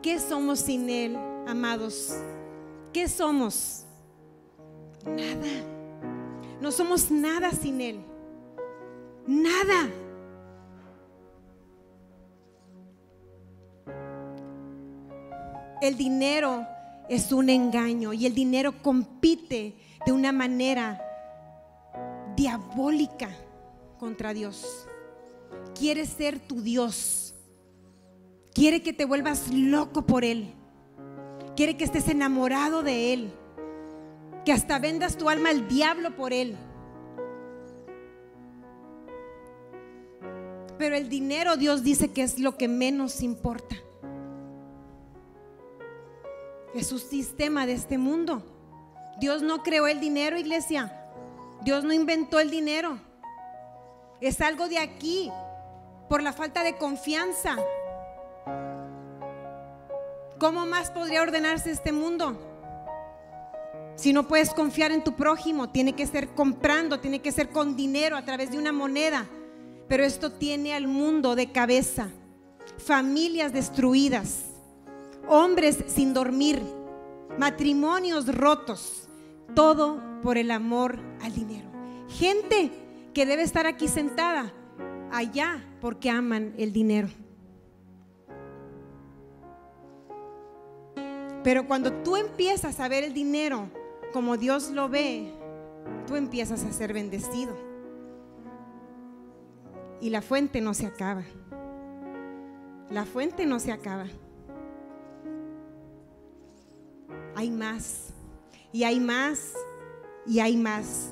¿Qué somos sin Él, amados? ¿Qué somos? Nada. No somos nada sin Él. Nada. El dinero es un engaño y el dinero compite de una manera diabólica contra Dios. Quiere ser tu Dios. Quiere que te vuelvas loco por Él. Quiere que estés enamorado de Él. Que hasta vendas tu alma al diablo por Él. Pero el dinero Dios dice que es lo que menos importa. Es un sistema de este mundo. Dios no creó el dinero, iglesia. Dios no inventó el dinero. Es algo de aquí, por la falta de confianza. ¿Cómo más podría ordenarse este mundo? Si no puedes confiar en tu prójimo, tiene que ser comprando, tiene que ser con dinero a través de una moneda. Pero esto tiene al mundo de cabeza. Familias destruidas, hombres sin dormir, matrimonios rotos, todo por el amor al dinero. Gente que debe estar aquí sentada allá porque aman el dinero. Pero cuando tú empiezas a ver el dinero como Dios lo ve, tú empiezas a ser bendecido. Y la fuente no se acaba. La fuente no se acaba. Hay más. Y hay más. Y hay más.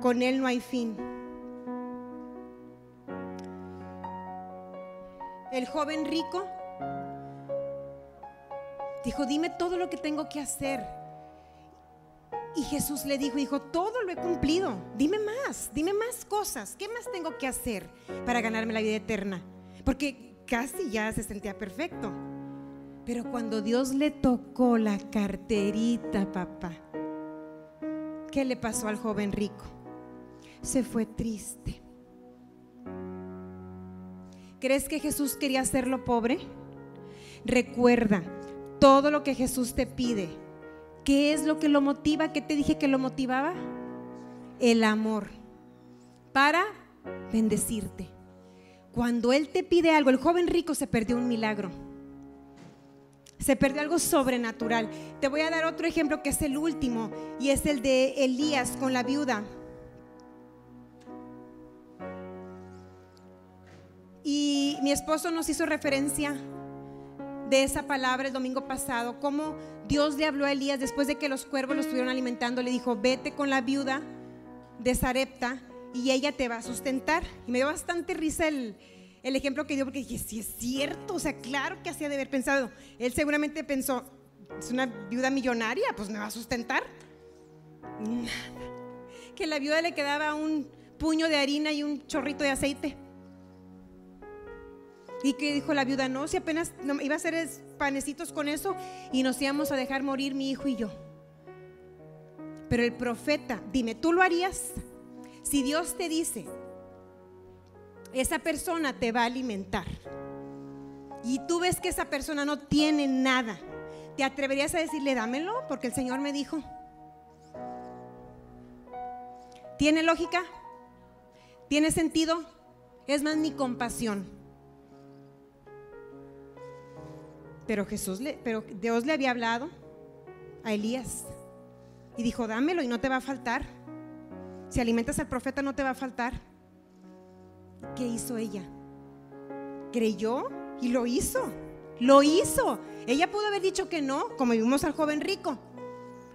Con Él no hay fin. El joven rico Dijo, dime todo lo que tengo que hacer. Y Jesús le dijo, hijo, todo lo he cumplido. Dime más, dime más cosas. ¿Qué más tengo que hacer para ganarme la vida eterna? Porque casi ya se sentía perfecto. Pero cuando Dios le tocó la carterita, papá, ¿qué le pasó al joven rico? Se fue triste. ¿Crees que Jesús quería hacerlo pobre? Recuerda, todo lo que Jesús te pide, ¿qué es lo que lo motiva? ¿Qué te dije que lo motivaba? El amor para bendecirte. Cuando Él te pide algo, el joven rico se perdió un milagro. Se perdió algo sobrenatural. Te voy a dar otro ejemplo que es el último y es el de Elías con la viuda. Y mi esposo nos hizo referencia de esa palabra el domingo pasado, cómo Dios le habló a Elías después de que los cuervos lo estuvieron alimentando, le dijo, vete con la viuda de Sarepta y ella te va a sustentar. Y me dio bastante risa el, ejemplo que dio porque dije, sí es cierto, o sea, claro que hacía de haber pensado. Él seguramente pensó, es una viuda millonaria, pues me va a sustentar. Nada. Que la viuda le quedaba un puño de harina y un chorrito de aceite. ¿Y qué dijo la viuda? No, si apenas iba a hacer panecitos con eso y nos íbamos a dejar morir mi hijo y yo. Pero el profeta, dime, ¿tú lo harías? Si Dios te dice, esa persona te va a alimentar y tú ves que esa persona no tiene nada, ¿te atreverías a decirle, dámelo? Porque el Señor me dijo. ¿Tiene lógica? ¿Tiene sentido? Es más mi compasión. Pero Jesús le, pero Dios le había hablado a Elías y dijo, dámelo y no te va a faltar. Si alimentas al profeta no te va a faltar. ¿Qué hizo ella? ¿Creyó? Y lo hizo. Lo hizo. Ella pudo haber dicho que no, como vimos al joven rico.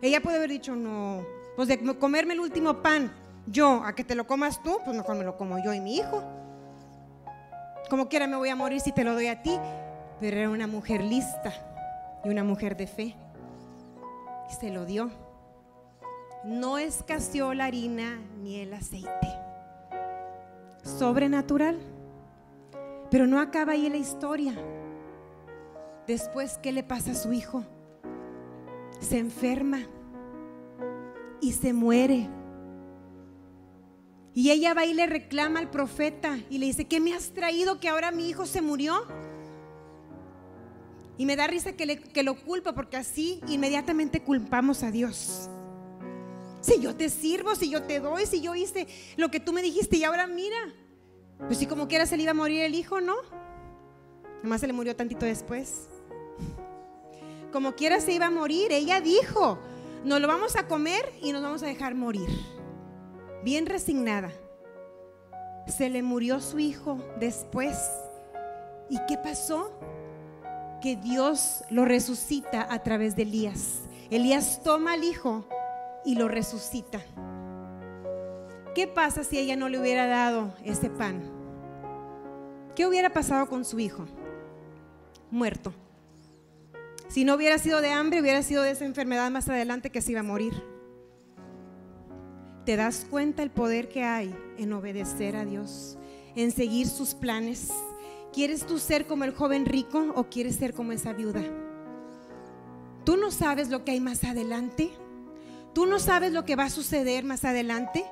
Ella pudo haber dicho no. Pues de comerme el último pan, yo, a que te lo comas tú, pues mejor me lo como yo y mi hijo. Como quiera me voy a morir si te lo doy a ti. Pero era una mujer lista y una mujer de fe. Y se lo dio. No escaseó la harina ni el aceite. Sobrenatural. Pero no acaba ahí la historia. Después, ¿qué le pasa a su hijo? Se enferma y se muere. Y ella va y le reclama al profeta y le dice, ¿qué me has traído que ahora mi hijo se murió? Y me da risa que, que lo culpa porque así inmediatamente culpamos a Dios. Si yo te sirvo, si yo te doy, si yo hice lo que tú me dijiste y ahora mira, pues si como quiera se le iba a morir el hijo, ¿no? Nomás se le murió tantito después. Como quiera se iba a morir, ella dijo, nos lo vamos a comer y nos vamos a dejar morir. Bien resignada. Se le murió su hijo después. ¿Y qué pasó? Que Dios lo resucita a través de Elías. Elías toma al hijo y lo resucita. ¿Qué pasa si ella no le hubiera dado ese pan? ¿Qué hubiera pasado con su hijo? Muerto. Si no hubiera sido de hambre, hubiera sido de esa enfermedad más adelante que se iba a morir. ¿Te das cuenta el poder que hay en obedecer a Dios, en seguir sus planes? ¿Quieres tú ser como el joven rico o quieres ser como esa viuda? ¿Tú no sabes lo que hay más adelante? ¿Tú no sabes lo que va a suceder más adelante?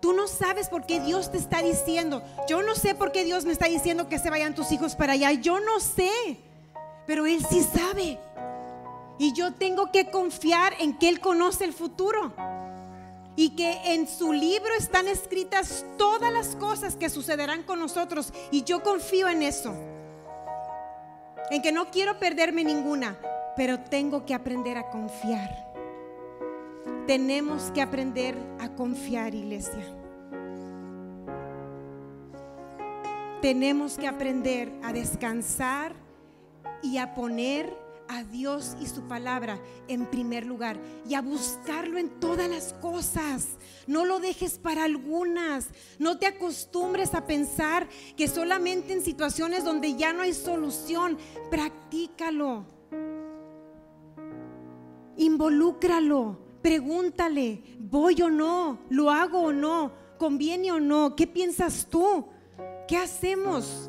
Tú no sabes por qué Dios te está diciendo. Yo no sé por qué Dios me está diciendo que se vayan tus hijos para allá. Yo no sé. Pero Él sí sabe. Y yo tengo que confiar en que Él conoce el futuro. Y que en su libro están escritas todas las cosas que sucederán con nosotros. Y yo confío en eso. En que no quiero perderme ninguna. Pero tengo que aprender a confiar. Tenemos que aprender a confiar, iglesia. Tenemos que aprender a descansar y a poner a Dios y su palabra en primer lugar y a buscarlo en todas las cosas. No lo dejes para algunas. No te acostumbres a pensar que solamente en situaciones donde ya no hay solución, practícalo. Involúcralo. Pregúntale, ¿voy o no? ¿Lo hago o no? ¿Conviene o no? ¿Qué piensas tú? ¿Qué hacemos?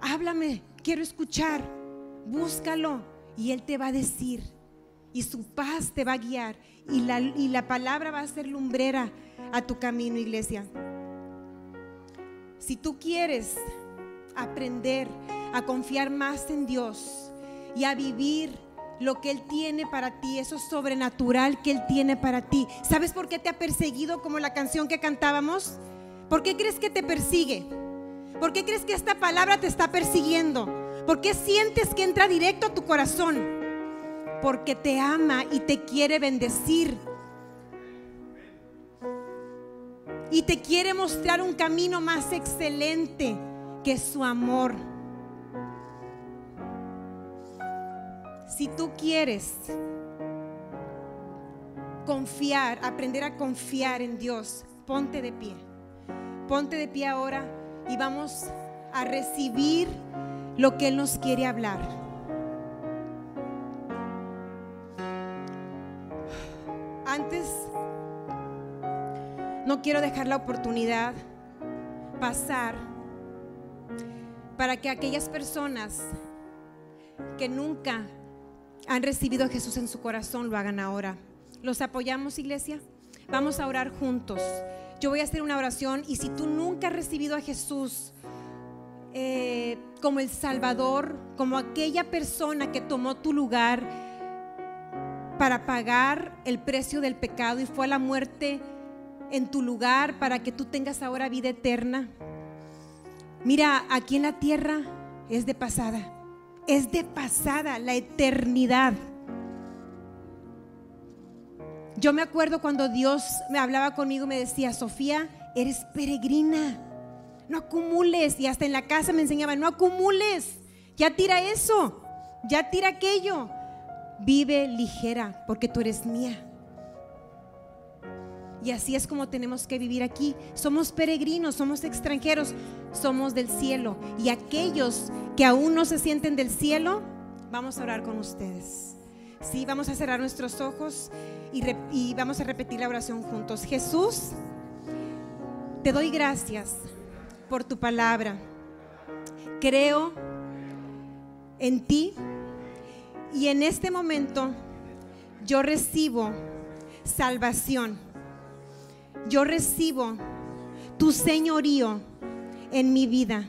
Háblame, quiero escuchar. Búscalo y Él te va a decir. Y su paz te va a guiar. Y la, y la palabra va a ser lumbrera a tu camino, iglesia. Si tú quieres aprender a confiar más en Dios y a vivir lo que Él tiene para ti, eso sobrenatural que Él tiene para ti. ¿Sabes por qué te ha perseguido como la canción que cantábamos? ¿Por qué crees que te persigue? ¿Por qué crees que esta palabra te está persiguiendo? ¿Por qué sientes que entra directo a tu corazón? Porque te ama y te quiere bendecir. Y te quiere mostrar un camino más excelente que su amor. Si tú quieres confiar, aprender a confiar en Dios, ponte de pie. Ponte de pie ahora y vamos a recibir lo que Él nos quiere hablar. Antes, no, quiero dejar la oportunidad pasar para que aquellas personas que nunca han recibido a Jesús en su corazón lo hagan ahora. ¿Los apoyamos, iglesia? Vamos a orar juntos. Yo voy a hacer una oración y si tú nunca has recibido a Jesús eh, como el Salvador, como aquella persona que tomó tu lugar para pagar el precio del pecado y fue a la muerte en tu lugar para que tú tengas ahora vida eterna. Mira, aquí en la tierra es de pasada, es de pasada la eternidad. Yo me acuerdo cuando Dios me hablaba conmigo, me decía, Sofía, eres peregrina, no acumules. Y hasta en la casa me enseñaba, no acumules, ya tira eso, ya tira aquello. Vive ligera porque tú eres mía. Y así es como tenemos que vivir aquí. Somos peregrinos, somos extranjeros, somos del cielo. Y aquellos que aún no se sienten del cielo, vamos a orar con ustedes. Sí, vamos a cerrar nuestros ojos y, y vamos a repetir la oración juntos. Jesús, te doy gracias por tu palabra. Creo en ti y en este momento yo recibo salvación yo recibo tu señorío en mi vida.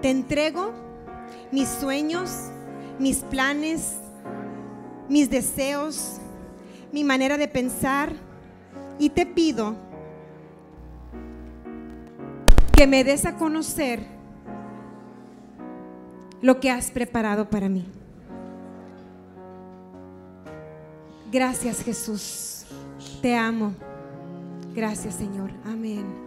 Te entrego mis sueños, mis planes, mis deseos, mi manera de pensar y te pido que me des a conocer lo que has preparado para mí. Gracias Jesús, te amo. Gracias Señor. Amén.